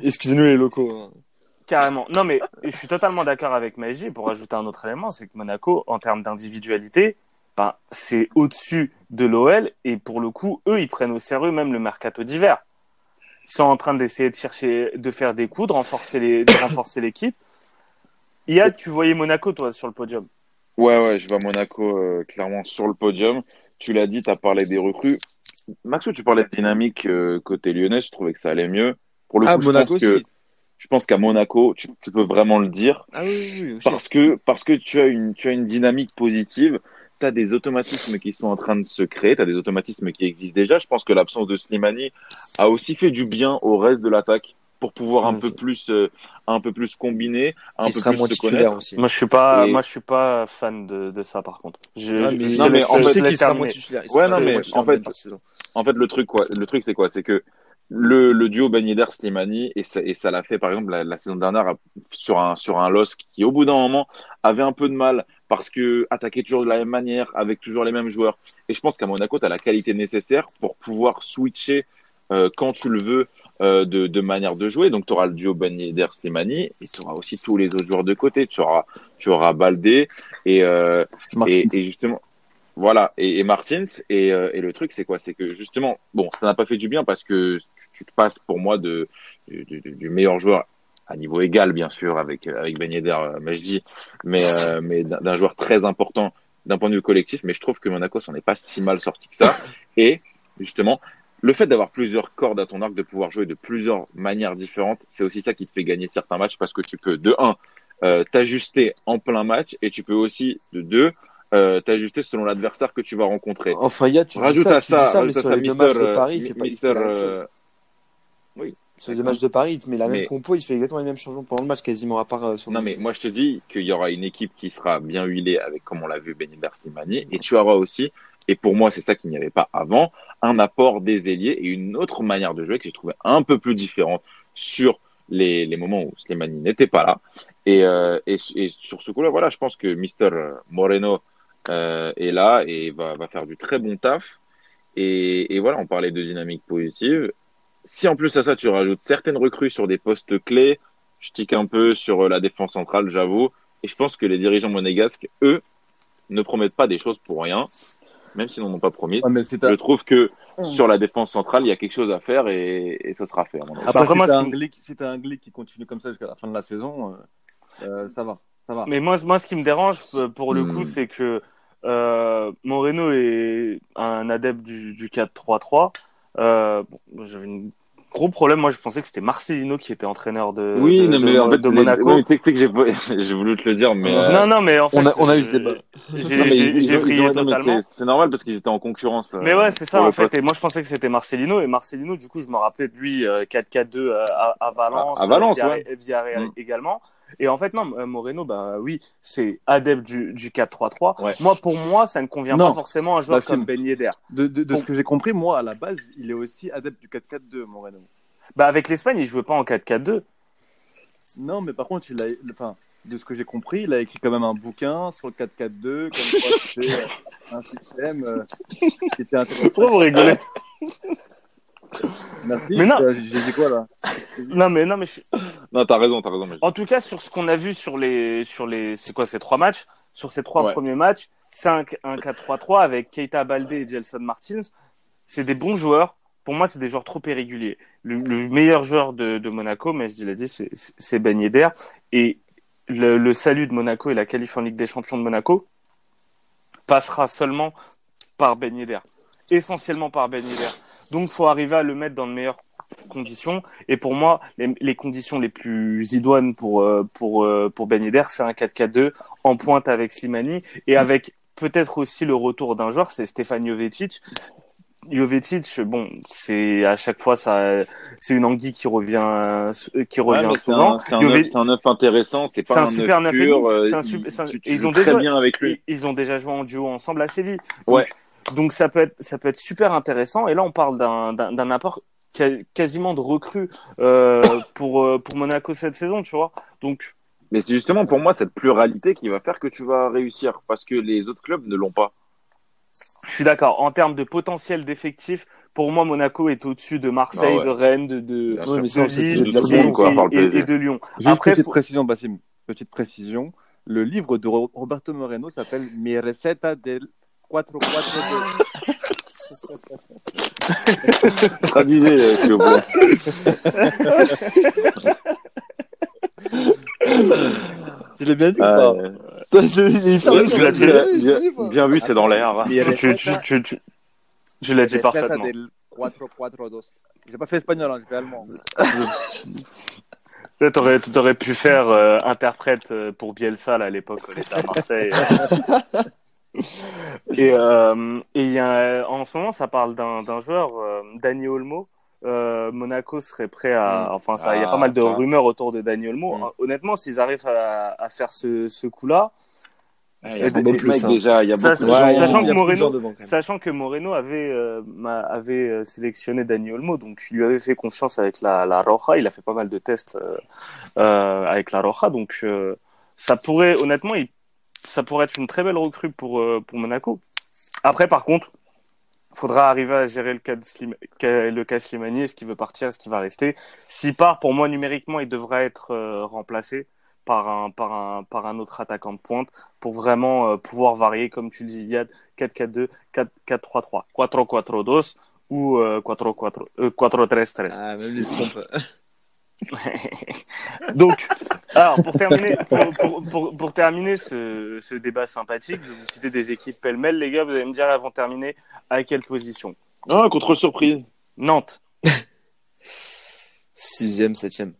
Excusez-nous les locaux. Hein. Carrément. Non, mais je suis totalement d'accord avec Magie. Pour rajouter un autre élément, c'est que Monaco, en termes d'individualité, ben, c'est au-dessus de l'OL. Et pour le coup, eux, ils prennent au sérieux même le mercato d'hiver. Ils sont en train d'essayer de chercher, de faire des coups, de renforcer les, de renforcer l'équipe. Ia, tu voyais Monaco, toi, sur le podium. Ouais, ouais, je vois Monaco euh, clairement sur le podium. Tu l'as dit, tu as parlé des recrues. Maxou, tu parlais de dynamique euh, côté lyonnais, je trouvais que ça allait mieux. Pour le ah, coup, Monaco je pense que je pense qu'à Monaco, tu, peux vraiment le dire. Ah oui, oui, parce que parce que tu as une tu as une dynamique positive. Tu as des automatismes qui sont en train de se créer, tu as des automatismes qui existent déjà. Je pense que l'absence de Slimani a aussi fait du bien au reste de l'attaque pour pouvoir un peu plus euh, un peu plus combiner, un peu plus se connaître. Aussi. Moi je suis pas moi je suis pas fan de, de ça par contre. Je, non, mais, non, mais en fait, qu'il sera titulaire. Ouais non mais en fait en fait le truc quoi le truc c'est quoi? C'est que le, le duo Ben Slimani et ça, et ça l'a fait par exemple la, saison dernière sur un sur un LOSC qui au bout d'un moment avait un peu de mal parce que attaquer toujours de la même manière avec toujours les mêmes joueurs. Et je pense qu'à Monaco tu as la qualité nécessaire pour pouvoir switcher euh, quand tu le veux euh, de, de manière de jouer. Donc tu auras le duo Ben Slimani et tu auras aussi tous les autres joueurs de côté. Tu auras tu auras Baldé et, euh, et, et justement voilà, et, et Martins. Et, et le truc, c'est quoi? C'est que justement, bon, ça n'a pas fait du bien parce que tu, te passes pour moi de, du meilleur joueur à niveau égal, bien sûr, avec avec Ben Yedder, euh, Majdi, mais euh, mais d'un joueur très important d'un point de vue collectif. Mais je trouve que Monaco s'en est pas si mal sorti que ça. Et justement, le fait d'avoir plusieurs cordes à ton arc, de pouvoir jouer de plusieurs manières différentes, c'est aussi ça qui te fait gagner certains matchs parce que tu peux de un t'ajuster en plein match et tu peux aussi de deux euh, t'ajuster selon l'adversaire que tu vas rencontrer. Enfin, il y a, tu rajoute à ça, ça mais sur les deux matchs de Paris, il fait pas, il fait euh... Oui. Sur les matchs de Paris, il met la même compo, il fait exactement les mêmes changements pendant le match, quasiment à part. Euh, sur non, mais moi je te dis qu'il y aura une équipe qui sera bien huilée avec, comme on l'a vu, Benilder Slimani, et tu auras aussi, et pour moi c'est ça qu'il n'y avait pas avant, un apport des ailiers et une autre manière de jouer que j'ai trouvé un peu plus différente sur les, les moments où Slimani n'était pas là. Et, euh, et, et, sur ce coup-là, voilà, je pense que Mister Moreno euh, est là et va, va faire du très bon taf. Et, et voilà, on parlait de dynamique positive. Si en plus à ça, tu rajoutes certaines recrues sur des postes clés, je tique un peu sur la défense centrale, j'avoue. Et je pense que les dirigeants monégasques, eux, ne promettent pas des choses pour rien, même s'ils n'en ont pas promis. Je trouve que mmh. sur la défense centrale, il y a quelque chose à faire et, et ça sera fait. Après, Après si t'as un, si un glick qui continue comme ça jusqu'à la fin de la saison, euh, euh, ça va. Mais moi, moi, ce qui me dérange, euh, pour le coup, hmm. c'est que euh, Moreno est un adepte du, du 4-3-3. Euh, bon, J'avais une gros problème. Moi, je pensais que c'était Marcelino qui était entraîneur de, oui, de, mais en fait, Monaco. Oui, que j'ai voulu te le dire, mais euh, non, non, mais en fait, on a, on a eu ce débat. J'ai frié totalement. C'est normal parce qu'ils étaient en concurrence. Mais ouais, c'est ça en fait. Et moi, je pensais que c'était Marcelino et Marcelino. Du coup, je me rappelais de lui 4-4-2 à, à, Valence, à, Valence, via, ouais. via mm. également. Et en fait, non, Moreno, bah oui, c'est adepte du, du 4-3-3. Ouais. Moi, pour moi, ça ne convient pas forcément à un joueur comme Ben Yedder. De, de, de ce que j'ai compris, moi, à la base, il est aussi adepte du 4-4-2, Moreno. Bah, avec l'Espagne, il jouait pas en 4-4-2. Non, mais par contre, il a, enfin, de ce que j'ai compris, il a écrit quand même un bouquin sur le 4-4-2, comme quoi c'était euh, un système euh, qui était intéressant. Pourquoi vous rigolez Merci. Mais non. J'ai dit quoi là Non mais non mais. Je... Non, t'as raison, t'as raison. Mais... En tout cas, sur ce qu'on a vu sur les sur les c'est quoi ces trois matchs, sur ces trois ouais. premiers matchs, 5 1 4-3-3 avec Keita Balde et Gelson Martins, c'est des bons joueurs. Pour moi, c'est des joueurs trop irréguliers. Le, le meilleur joueur de, Monaco, mais je l'ai dit, c'est Ben Yedder. Et le, salut de Monaco et la qualif en Ligue des Champions de Monaco passera seulement par Ben Yedder. Essentiellement par Ben Yedder. Donc, faut arriver à le mettre dans de meilleures conditions. Et pour moi, les, les conditions les plus idoines pour euh, pour euh, pour Ben Yedder, c'est un 4-4-2 en pointe avec Slimani et avec peut-être aussi le retour d'un joueur, c'est Stéphane Jovetic. Jovetic, bon, c'est à chaque fois ça, c'est une anguille qui revient, qui revient ouais, souvent. C'est un, œuf intéressant, c'est pas un, un super neuf pur. Euh, un super, tu, tu ils ont très déjà, bien avec lui. Ils, ils, ont déjà joué en duo ensemble à Séville. Ouais. Donc ça peut être ça peut être super intéressant. Et là on parle d'un d'un apport quasiment de recrue euh, pour euh, pour Monaco cette saison, tu vois. Donc Mais c'est justement pour moi cette pluralité qui va faire que tu vas réussir parce que les autres clubs ne l'ont pas. Je suis d'accord. En termes de potentiel d'effectif, pour moi, Monaco est au-dessus de Marseille, Ah ouais. de Rennes, de, de, ça, Lille et- et- et- Lyon. Juste Après, petite faut- précision, Bassim. Petite précision. Le livre de Ro- Roberto Moreno s'appelle Mi receta del 442. Traduisez, euh, Cléo. Je l'ai bien dit euh, dit. Bien, bien vu, c'est dans l'air. Mi tu, l'as dit parfaitement. del 442. J'ai pas fait espagnol, hein, j'ai fait allemand. T'aurais, t'aurais pu faire euh, interprète euh, pour Bielsa là, à l'époque quand était à Marseille. et euh, et il y a, en ce moment, ça parle d'un, d'un joueur, euh, Dani Olmo. Euh, Monaco serait prêt à. Mm. Enfin, ça, il y a Ah, pas mal de ça. rumeurs autour de Dani Olmo. Mm. Honnêtement, s'ils arrivent à, à faire ce, ce coup-là, Il y a Et beaucoup de plus, mecs déjà, il y a Ça, beaucoup de Ouais, gens. sachant que Moreno- avait, euh, avait euh, sélectionné Dani Olmo, donc il lui avait fait confiance avec la, la Roja. Il a fait pas mal de tests euh, euh, avec la Roja, donc euh, ça pourrait, honnêtement, il, ça pourrait être une très belle recrue pour euh, pour Monaco. Après, par contre, faudra arriver à gérer le cas de le cas Slimani. Est-ce qu'il veut partir, est-ce qu'il va rester? S'il part, pour moi, numériquement, il devrait être euh, remplacé par un par un par un autre attaquant de pointe pour vraiment euh, pouvoir varier, comme tu le dis, Yad, 4-4-2, 4-4-3-3, 4-4-2 ou euh, 4-4 euh, 4-3-3. Ah, même les. Donc, alors pour terminer, pour, pour, pour, pour terminer ce, ce débat sympathique, je vais vous citer des équipes pêle-mêle, les gars. Vous allez me dire, elles vont terminer à quelle position? Ah, contrôle surprise. Nantes, Sixième, septième.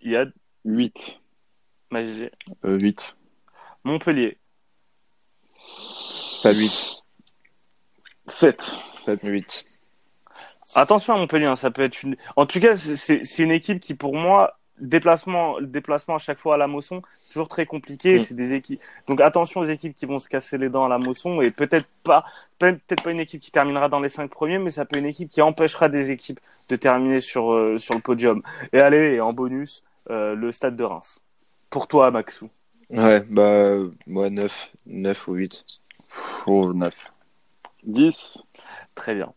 Yad, 8. Magé, Euh, 8. Montpellier, Pas 8. 7. Pas 8. Attention à Montpellier, hein, ça peut être une. En tout cas, c'est- une équipe qui, pour moi, déplacement, le déplacement à chaque fois à la Mosson, c'est toujours très compliqué. Mm. C'est des équipes. Donc attention aux équipes qui vont se casser les dents à la Mosson et peut-être pas, peut-être pas une équipe qui terminera dans les cinq premiers, mais ça peut être une équipe qui empêchera des équipes de terminer sur euh, sur le podium. Et allez, en bonus, euh, le Stade de Reims. Pour toi, Maxou. Ouais, bah, moi, 9. 9 ou 8. Oh, 9. 10. Très bien.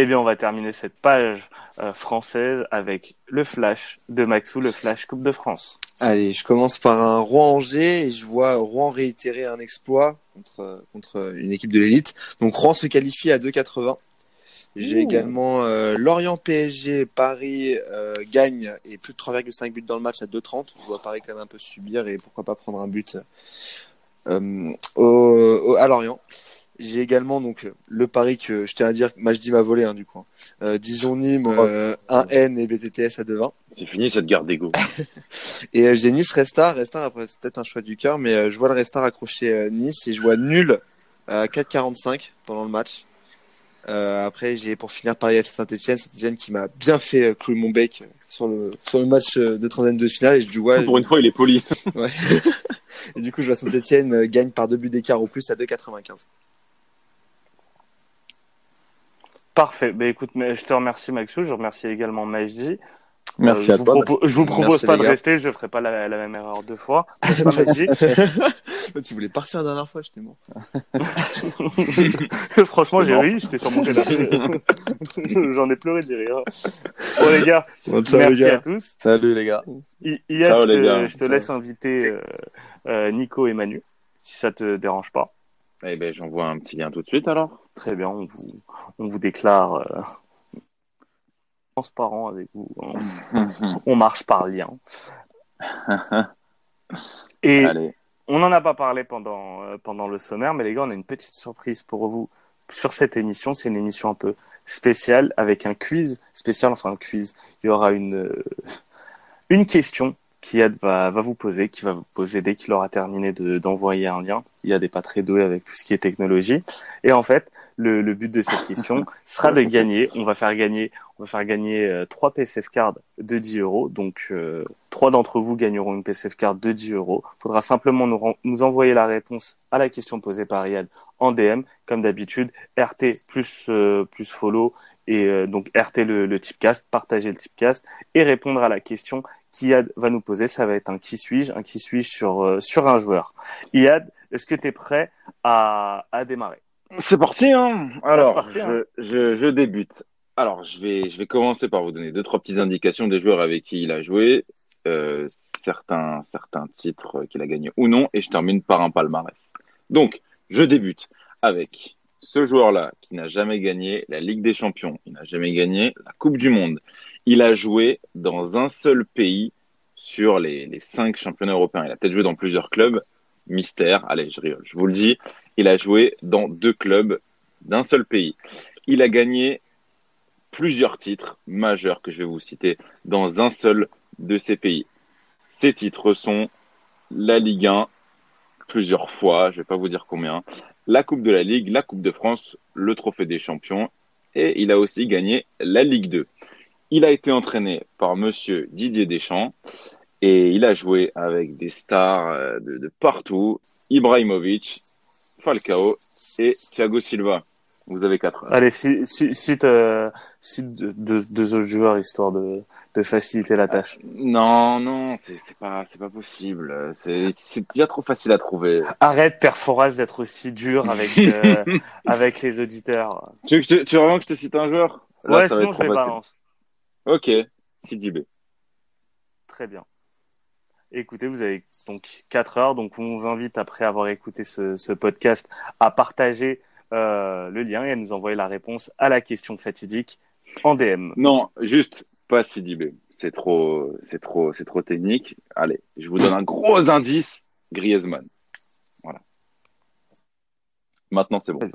Eh bien, on va terminer cette page euh, française avec le flash de Maxou, le flash Coupe de France. Allez, je commence par un Rouen-Angers et je vois Rouen réitérer un exploit contre, contre une équipe de l'élite. Donc Rouen se qualifie à 2,80. J'ai également euh, Lorient PSG, Paris euh, gagne et plus de 3,5 buts dans le match à 2,30. Je vois Paris quand même un peu subir et pourquoi pas prendre un but euh, au, au- à Lorient. J'ai également donc le pari que je tiens à dire, Majdi m'a volé hein, du coup. Euh, Dijon-Nîmes, euh, 1N et BTTS à 2,20. C'est fini cette guerre d'ego. Et euh, j'ai Nice Restart. Restart après c'est peut-être un choix du cœur, mais euh, je vois le Restart accrocher euh, Nice et je vois nul à 4,45 pendant le match. Euh, après j'ai pour finir Paris FC Saint-Etienne, Saint-Etienne qui m'a bien fait euh, clouer mon bec sur le sur le match euh, de 32 de finale et je dis ouais. Pour une fois, il est poli. ouais. et du coup je vois Saint-Etienne gagne par deux buts d'écart au plus à 2,95. Parfait. Ben écoute, je te remercie Maxou, je remercie également Majdi. Merci Euh, à je toi. Vous propo- je vous propose Merci, pas de gars. rester, je ferai pas la, la même erreur deux fois. Tu voulais partir la dernière fois, j'étais mort. Franchement, j'ai ri, j'étais sur mon canapé. J'en ai pleuré de rire. Bon les gars, Bon, merci les gars. à tous. Salut les gars. I- Ciao, je les te, gars. je te Ciao. laisse inviter euh, euh, Nico et Manu, si ça te dérange pas. Eh ben, j'envoie un petit lien tout de suite alors. Très bien, on vous, on vous déclare euh, transparent avec vous. On, on marche par lien. Et Allez. on n'en a pas parlé pendant, euh, pendant le sommaire, mais les gars, on a une petite surprise pour vous sur cette émission. C'est une émission un peu spéciale avec un quiz spécial, enfin un quiz. Il y aura une, euh, une question qu'Iyad va, va vous poser, qui va vous poser dès qu'il aura terminé de- d'envoyer un lien. Iyad n'est pas très doué avec tout ce qui est technologie. Et en fait, le, le but de cette question sera de gagner. On va faire gagner, on va faire gagner euh, trois PSF cards de 10 euros. Donc, euh, trois d'entre vous gagneront une PSF card de 10 euros. Il faudra simplement nous, envoyer la réponse à la question posée par Iyad en DM, comme d'habitude. RT plus euh, plus follow et donc RT le, le typecast, partager le typecast et répondre à la question qu'Iad va nous poser. Ça va être un qui suis-je, un qui suis-je sur, euh, sur un joueur. Iad, est-ce que tu es prêt à, à démarrer? C'est parti, hein Alors, parti, hein. je, je, je débute. Alors, je vais, je vais commencer par vous donner deux, trois petites indications des joueurs avec qui il a joué, euh, certains, certains titres qu'il a gagnés ou non, et je termine par un palmarès. Donc, je débute avec ce joueur-là qui n'a jamais gagné la Ligue des Champions, il n'a jamais gagné la Coupe du Monde. Il a joué dans un seul pays sur les, cinq championnats européens. Il a peut-être joué dans plusieurs clubs. Mystère, allez, je je vous le dis. Il a joué dans deux clubs d'un seul pays. Il a gagné plusieurs titres majeurs que je vais vous citer dans un seul de ces pays. Ces titres sont la Ligue 1 plusieurs fois, je vais pas vous dire combien, la Coupe de la Ligue, la Coupe de France, le Trophée des Champions et il a aussi gagné la Ligue 2. Il a été entraîné par monsieur Didier Deschamps et il a joué avec des stars euh, de, de partout, Ibrahimovic, Falcao et Thiago Silva. Vous avez quatre heures. Allez, cite, euh, deux, deux, deux autres joueurs histoire de, de faciliter la tâche. Non, non, c'est pas, c'est pas possible. C'est déjà trop facile à trouver. Arrête, Père Foras, d'être aussi dur avec, euh, avec les auditeurs. Tu veux, que je te- tu veux vraiment que je te cite un joueur? Là, ouais, sinon je facile. balance. Ok, Sidibé. Très bien. Écoutez, vous avez donc 4 heures, donc on vous invite après avoir écouté ce, ce podcast à partager euh, le lien et à nous envoyer la réponse à la question fatidique en DM. Non, juste pas Sidibé. C'est trop, c'est trop, c'est trop technique. Allez, je vous donne un gros indice. Griezmann. Voilà. Maintenant, c'est bon.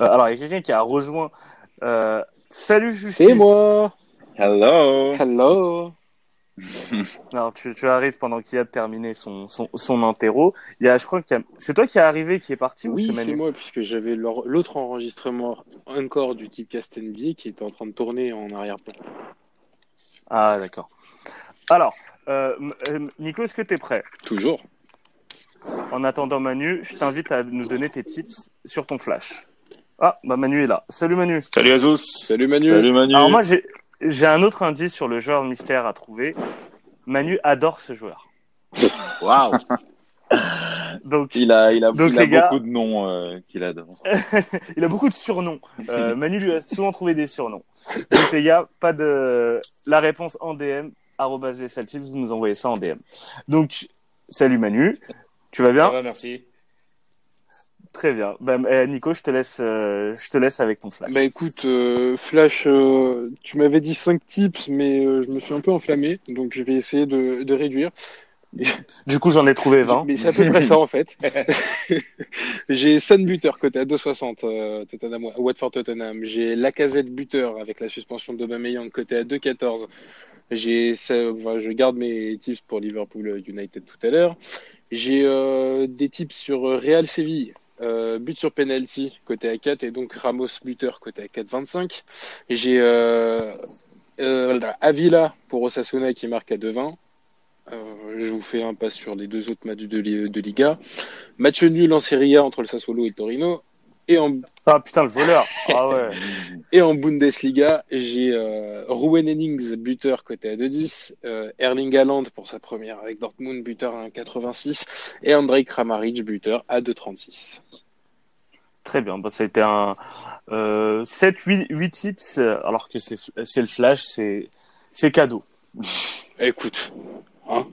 Euh, alors, il y a quelqu'un qui a rejoint. Euh, salut Justine. C'est moi. Hello. Hello. Alors, tu, tu arrives pendant qu'il a terminé son, son, son interro. Il y a, je crois que c'est toi qui est arrivé, qui est parti ou Oui, c'est c'est Manu moi, puisque j'avais l'autre enregistrement encore du type Castenby qui était en train de tourner en arrière-plan. Ah, d'accord. Alors, euh, Nico, est-ce que tu es prêt? Toujours. En attendant Manu, je t'invite à nous donner tes tips sur ton flash. Ah, bah Manu est là. Salut Manu. Salut à tous. Salut Manu. Salut Manu. Alors moi, j'ai j'ai un autre indice sur le joueur mystère à trouver. Manu adore ce joueur. Waouh. Donc, Il a, il a, Donc, il a les gars- beaucoup de noms euh, qu'il adore. il a beaucoup de surnoms. Euh, Manu lui a souvent trouvé des surnoms. Donc les gars, pas de la réponse en DM Celtics, vous nous envoyez ça en DM. Donc salut Manu, tu vas Ça bien va, merci. Très bien. Ben, euh, Nico, je te laisse, euh, je te laisse avec ton flash. Bah écoute, euh, Flash, euh, tu m'avais dit 5 tips, mais je me suis un peu enflammé, donc je vais essayer de, de réduire. Du coup, j'en ai trouvé 20. Mais c'est à peu près ça en fait. J'ai Sun buteur côté à 2,60 euh, Tottenham, Watford Tottenham. J'ai Lacazette buteur avec la suspension d'Aubameyang côté à 2,14. J'ai, je garde mes tips pour Liverpool United tout à l'heure. J'ai des tips sur Real Séville. Euh, but sur penalty côté à 4 et donc Ramos buteur côté à 4,25. J'ai euh, euh, Avila pour Osasuna qui marque à 2,20. Euh, je vous fais un pas sur les deux autres matchs de, Li- de Liga. Match nul en Serie A entre le Sassuolo et Torino. Et en, Ah putain, le voleur. Ah ouais. et en Bundesliga, j'ai euh, Ruben Hennings, buteur côté à 2,10. Euh, Erling Haaland pour sa première avec Dortmund, buteur à 1,86. Et Andrej Kramaric, buteur à 2,36. Très bien. Bah, ça a été un euh, 7, 8, 8 tips, alors que c'est le flash, c'est c'est cadeau. Écoute, hein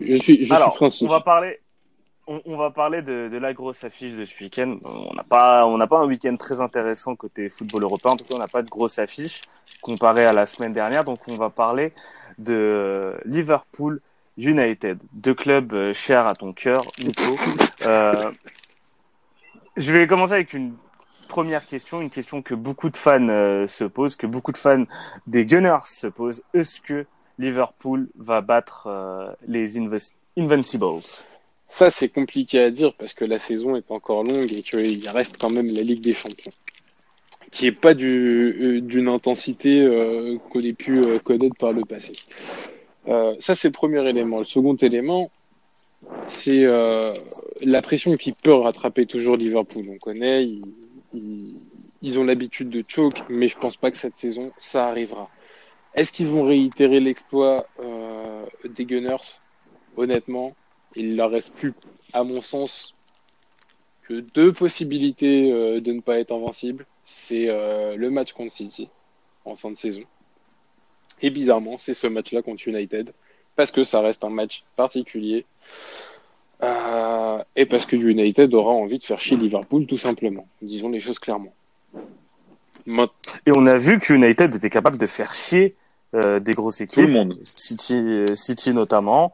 je suis, je Alors, suis on va parler, on, va parler de, la grosse affiche de ce week-end. On n'a pas, pas un week-end très intéressant côté football européen. En tout cas, on n'a pas de grosse affiche comparé à la semaine dernière. Donc, on va parler de Liverpool United, deux clubs euh, chers à ton cœur, Nico. Euh, je vais commencer avec une première question, une question que beaucoup de fans euh, se posent, que beaucoup de fans des Gunners se posent. Est-ce que Liverpool va battre les Invincibles? Ça, c'est compliqué à dire parce que la saison est encore longue et qu'il reste quand même la Ligue des Champions, qui est pas du, euh, d'une intensité euh, qu'on ait pu euh, connaître par le passé. Euh, ça, c'est le premier élément. Le second élément, c'est euh, la pression qui peut rattraper toujours Liverpool. On connaît, ils, ils- ont l'habitude de choke, mais je pense pas que cette saison, ça arrivera. Est-ce qu'ils vont réitérer l'exploit des Gunners? Honnêtement, il leur reste plus, à mon sens, que deux possibilités euh, de ne pas être invincible. C'est euh, le match contre City en fin de saison. Et bizarrement, c'est ce match-là contre United, parce que ça reste un match particulier. et parce que United aura envie de faire chier Liverpool, tout simplement. Disons les choses clairement. Et on a vu que United était capable de faire chier euh, des grosses équipes. Tout le monde. City, euh, City notamment.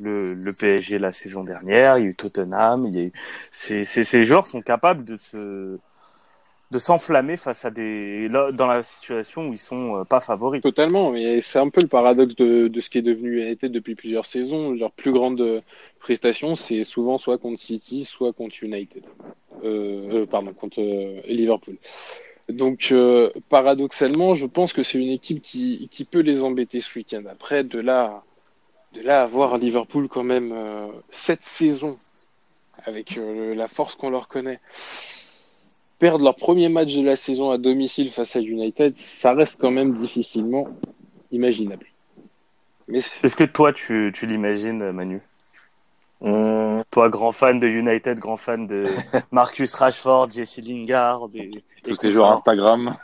Le, PSG la saison dernière, il y a eu Tottenham, il y a eu... ces, joueurs sont capables de se de s'enflammer face à des dans la situation où ils sont euh, pas favoris. Totalement, mais c'est un peu le paradoxe de, ce qui est devenu United depuis plusieurs saisons. Leur plus grande prestation, c'est souvent soit contre City, soit contre United. Euh, pardon, contre Liverpool. Donc, euh, paradoxalement, je pense que c'est une équipe qui, qui, peut les embêter ce week-end. Après, de là, de là à voir Liverpool quand même euh, cette saison, avec euh, la force qu'on leur connaît, perdre leur premier match de la saison à domicile face à United, ça reste quand même difficilement imaginable. Est-ce que toi, tu, tu l'imagines, Manu? Mmh. Toi, grand fan de United, grand fan de Marcus Rashford, Jesse Lingard, tous ces joueurs Instagram.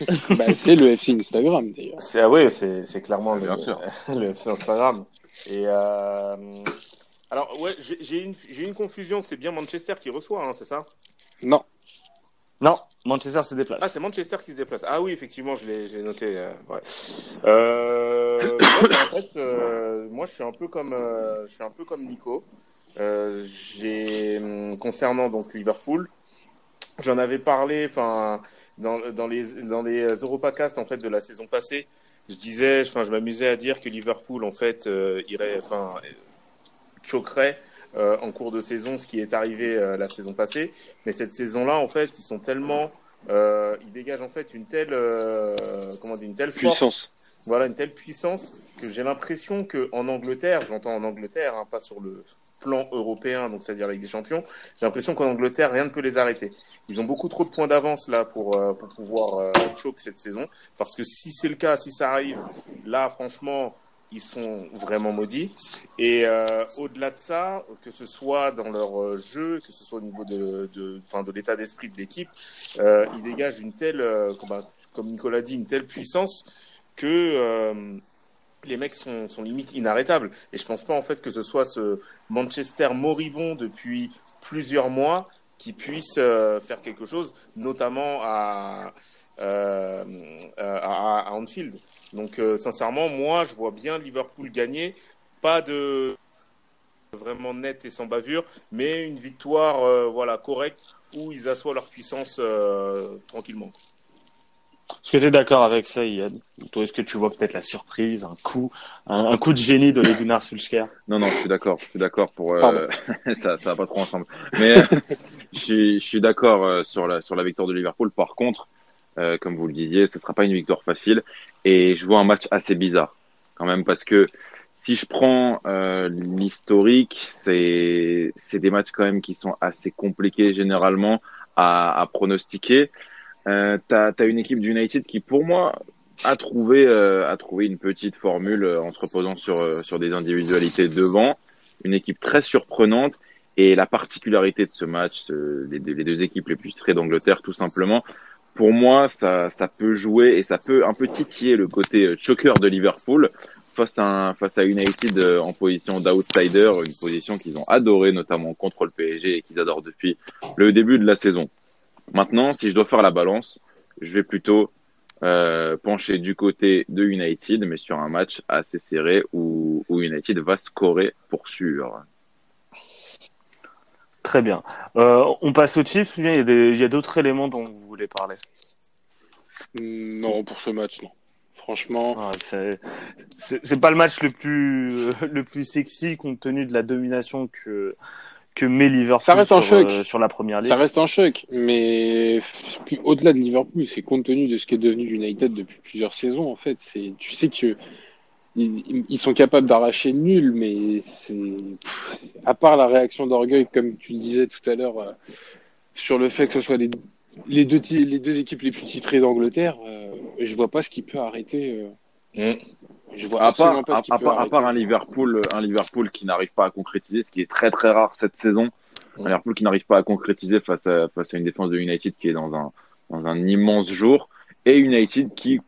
bah, c'est le FC Instagram d'ailleurs. C'est ah oui, c'est c'est clairement le, le FC Instagram. Et euh... alors ouais, j'ai une confusion. C'est bien Manchester qui reçoit, hein, c'est ça? Non. Non, Manchester se déplace. Ah, c'est Manchester qui se déplace. Ah oui, effectivement, je l'ai noté. Euh, ouais. Euh, en fait, euh, moi, je suis un peu comme, euh, je suis un peu comme Nico. Euh, j'ai hum, concernant donc Liverpool, j'en avais parlé, enfin, dans, dans les dans les Europacast en fait de la saison passée. Je disais, enfin, je m'amusais à dire que Liverpool en fait irait, enfin, choquerait euh, en cours de saison, ce qui est arrivé euh, la saison passée. Mais cette saison-là, en fait, ils sont tellement, euh, ils dégagent en fait une telle, comment dire, une telle puissance. voilà, une telle puissance que j'ai l'impression que en Angleterre, j'entends en Angleterre, hein, pas sur le plan européen, donc c'est-à-dire avec des champions, j'ai l'impression qu'en Angleterre, rien ne peut les arrêter. Ils ont beaucoup trop de points d'avance là pour, pour pouvoir euh, choke cette saison, parce que si c'est le cas, si ça arrive, là, franchement, ils sont vraiment maudits. Et euh, au-delà de ça, que ce soit dans leur euh, jeu, que ce soit au niveau de, de, enfin, de l'état d'esprit de l'équipe, euh, ils dégagent une telle, euh, comme, comme, Nicolas dit, une telle puissance que euh, les mecs sont, limite inarrêtables. Et je pense pas en fait que ce soit ce Manchester moribond depuis plusieurs mois qui puisse faire quelque chose, notamment à, à, à Anfield. Donc, euh, sincèrement, moi, je vois bien Liverpool gagner. Pas de vraiment net et sans bavure, mais une victoire euh, voilà, correcte où ils assoient leur puissance euh, tranquillement. Est-ce que tu es d'accord avec ça, Yann Toi, est-ce que tu vois peut-être la surprise, un coup, un, coup de génie de Gunnar Solskjaer? Non, non, je suis d'accord. Je suis d'accord pour ça, ça va pas trop ensemble. Mais je suis, je suis d'accord sur la sur la victoire de Liverpool. Par contre, comme vous le disiez, ce sera pas une victoire facile. Et je vois un match assez bizarre quand même parce que si je prends euh, l'historique, c'est c'est des matchs quand même qui sont assez compliqués généralement à, à pronostiquer. Euh, t'as as une équipe d'United qui pour moi a trouvé euh, a trouvé une petite formule en se reposant sur euh, sur des individualités devant, une équipe très surprenante. Et la particularité de ce match, les, les deux équipes les plus titrées d'Angleterre tout simplement, pour moi, ça, ça peut jouer et ça peut un peu titiller le côté euh, choker de Liverpool face à, face à United euh, en position d'outsider, une position qu'ils ont adorée notamment contre le PSG et qu'ils adorent depuis le début de la saison. Maintenant, si je dois faire la balance, je vais plutôt euh, pencher du côté de United, mais sur un match assez serré où, où United va scorer pour sûr. Très bien. Euh, on passe au Chiefs. Il y a d'autres éléments dont vous voulez parler? Non, pour ce match, non. Franchement, ah, c'est pas le match le plus le plus sexy compte tenu de la domination que que met Liverpool ça reste sur, choc. Euh, sur la première ligue. Ça reste un choc, mais au-delà de Liverpool, c'est compte tenu de ce qui est devenu United depuis plusieurs saisons. En fait, c'est tu sais que ils, sont capables d'arracher nul, mais c'est à part la réaction d'orgueil, comme tu le disais tout à l'heure, euh, sur le fait que ce soit des les deux, les deux équipes les plus titrées d'Angleterre, euh, je vois pas ce qui peut arrêter. Euh... Je vois à part, pas ce qui à, peut part, à part un Liverpool, un Liverpool qui n'arrive pas à concrétiser, ce qui est très très rare cette saison. Un Liverpool qui n'arrive pas à concrétiser face à, face à une défense de United qui est dans un, dans un immense jour et United qui,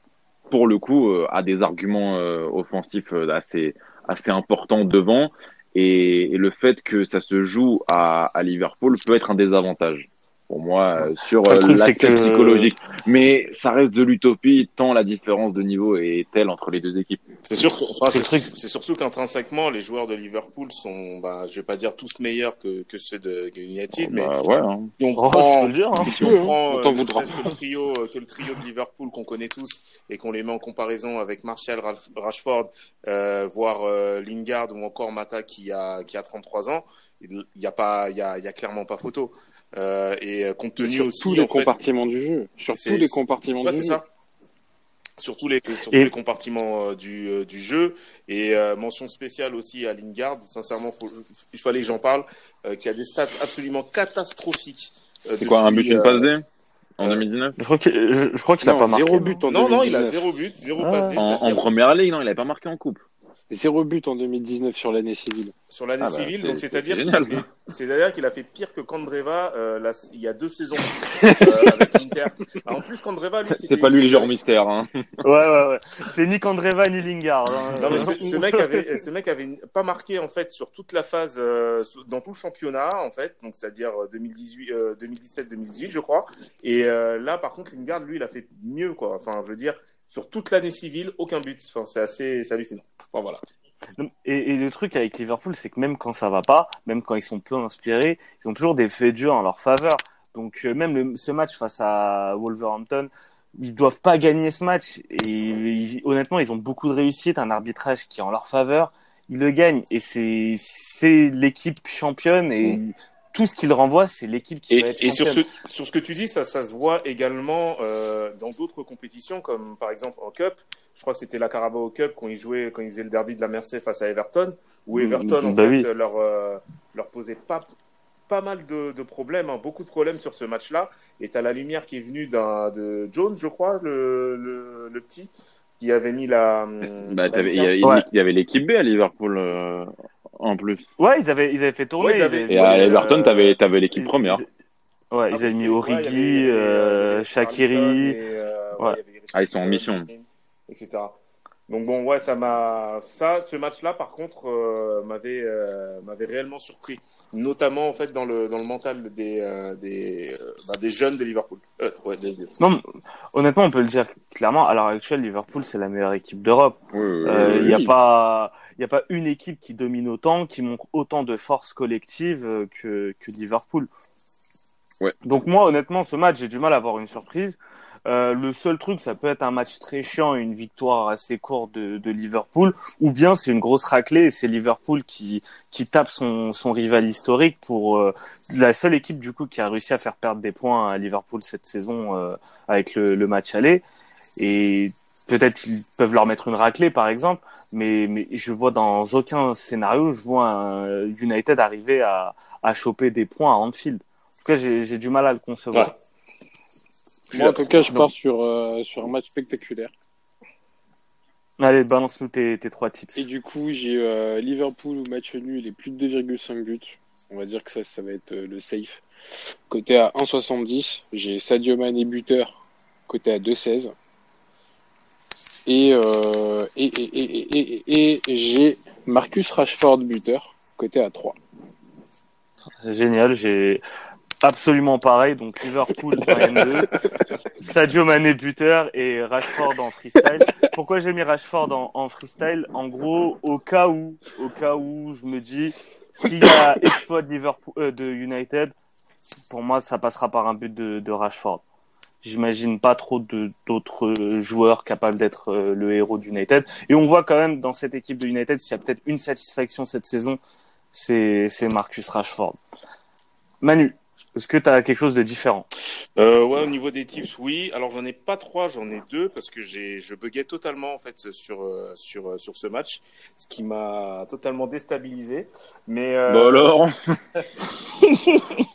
pour le coup, euh, a des arguments euh, offensifs euh, assez, assez importants devant. Et, et, le fait que ça se joue à, à Liverpool peut être un désavantage pour moi euh, sur euh, l'aspect psychologique. Mais ça reste de l'utopie tant la différence de niveau est telle entre les deux équipes. C'est sûr, enfin, c'est surtout qu'intrinsèquement les joueurs de Liverpool sont, bah, je vais pas dire tous meilleurs que, que ceux de United, mais bah, ouais, hein. si on oh, prend, dire, hein. si on prend euh, que le trio, que le trio de Liverpool qu'on connaît tous et qu'on les met en comparaison avec Martial, Rashford, euh, voire euh, Lingard ou encore Mata qui a qui a 33 ans, il y a pas, il y a, y a clairement pas photo. Euh, et euh, compte tenu sur aussi tous les compartiments du jeu, sur tous les compartiments ouais, du jeu. Ça. Sur tous les, sur tous les compartiments euh, du, euh, du jeu et euh, mention spéciale aussi à Lingard. Sincèrement, faut, il fallait que j'en parle, qui a des stats absolument catastrophiques. C'est quoi un but une passe D en 2019 Je crois qu'il je, je a pas marqué. Zéro but en non 2019. non, il a zéro but, zéro Ah. passe D. en, en première ligue, non, il avait pas marqué en coupe. Zéro but en 2019 sur l'année civile. sur l'année Ah bah, civile, donc c'est-à-dire c'est-à-dire qu'il a fait pire que Kandreva euh, là, il y a deux saisons euh, avec l'Inter. Ah, en plus, Kandreva, lui, C'est pas lui le genre mystère. Hein. Ouais, ouais, ouais. C'est ni Kandreva ni Lingard. hein. Non mais ce, ce mec avait, ce mec avait pas marqué en fait sur toute la phase, euh, dans tout le championnat en fait, donc c'est-à-dire euh, 2018, euh, 2017-2018 je crois. Et euh, là par contre Lingard lui il a fait mieux quoi. Enfin je veux dire sur toute l'année civile aucun but. Enfin c'est assez hallucinant. Enfin voilà. Et, et le truc avec Liverpool, c'est que même quand ça va pas, même quand ils sont peu inspirés, ils ont toujours des faits durs en leur faveur. Donc euh, même le, ce match face à Wolverhampton, ils doivent pas gagner ce match. Et ils- honnêtement, ils ont beaucoup de réussite, un arbitrage qui est en leur faveur. Ils le gagnent et c'est c'est l'équipe championne et tout ce qu'ils renvoient, c'est l'équipe qui va être Et, et sur ce sur ce que tu dis, ça ça se voit également euh, dans d'autres compétitions comme par exemple en Cup. Je crois que c'était la Carabao Cup quand ils jouaient quand ils faisaient le derby de la Merced face à Everton, où Everton en Bah fait oui. leur euh, leur posait pas pas mal de, de problèmes, hein, beaucoup de problèmes sur ce match-là. Et t'as la lumière qui est venue d'un de Jones, je crois, le, le, le petit, qui avait mis la. Bah, la t'avais- il y, lumière. avait- il Ouais. il y avait l'équipe B à Liverpool euh, en plus. Ouais, ils avaient ils avaient fait tourner. Ouais, ils avaient- avaient Et à euh, Everton, t'avais avais l'équipe première. ils- Ouais, Ah, ils avaient parce mis Origi, euh, et, euh, ouais, Ah, ils sont en mission. Etc. Donc bon, ouais, ça m'a, ça, ce match-là, par contre, euh, m'avait, euh, m'avait réellement surpris, notamment en fait dans le dans le mental des euh, des euh, bah, des jeunes de Liverpool. Euh, ouais, des- des- Non, honnêtement, on peut le dire clairement. À l'heure actuelle, Liverpool, c'est la meilleure équipe d'Europe. Oui, Il oui, n'y a oui. pas, il y a pas une équipe qui domine autant, qui montre autant de force collective euh, que que Liverpool. Ouais. Donc moi, honnêtement, ce match, j'ai du mal à avoir une surprise. Euh, le seul truc, ça peut être un match très chiant et une victoire assez courte de, de Liverpool, ou bien c'est une grosse raclée et c'est Liverpool qui qui tape son son rival historique pour euh, la seule équipe du coup qui a réussi à faire perdre des points à Liverpool cette saison euh, avec le, le match aller. Et peut-être ils peuvent leur mettre une raclée par exemple, mais mais je vois dans aucun scénario, je vois un United arriver à à choper des points à Anfield. En tout cas, j'ai du mal à le concevoir. Ouais. Moi, en tout cas, je pars sur, euh, sur un match spectaculaire. Allez, balance-nous tes, tes trois tips. Et du coup, j'ai euh, Liverpool ou match nul et plus de 2,5 buts. On va dire que ça, ça va être euh, le safe. Côté à 1,70, j'ai Sadio Mané buteur, côté à 2,16. Et, euh, et, et, et, et, j'ai Marcus Rashford buteur, côté à 3. Génial, j'ai absolument pareil. Donc Liverpool en N2, Sadio Mané buteur et Rashford en freestyle. Pourquoi j'ai mis Rashford en, en freestyle? En gros, au cas où, au cas où, je me dis s'il y a exploit de Liverpool, euh, de United, pour moi, ça passera par un but de, de Rashford. J'imagine pas trop d'autres joueurs capables d'être euh, le héros d'United. Et on voit quand même dans cette équipe de United, s'il y a peut-être une satisfaction cette saison, c'est Marcus Rashford. Manu, est-ce que tu as quelque chose de différent? Euh, ouais, au niveau des tips, oui. Alors j'en ai pas trois, j'en ai deux parce que j'ai, je buguais totalement en fait sur euh, sur euh, sur ce match, ce qui m'a totalement déstabilisé. Mais euh, Bah alors?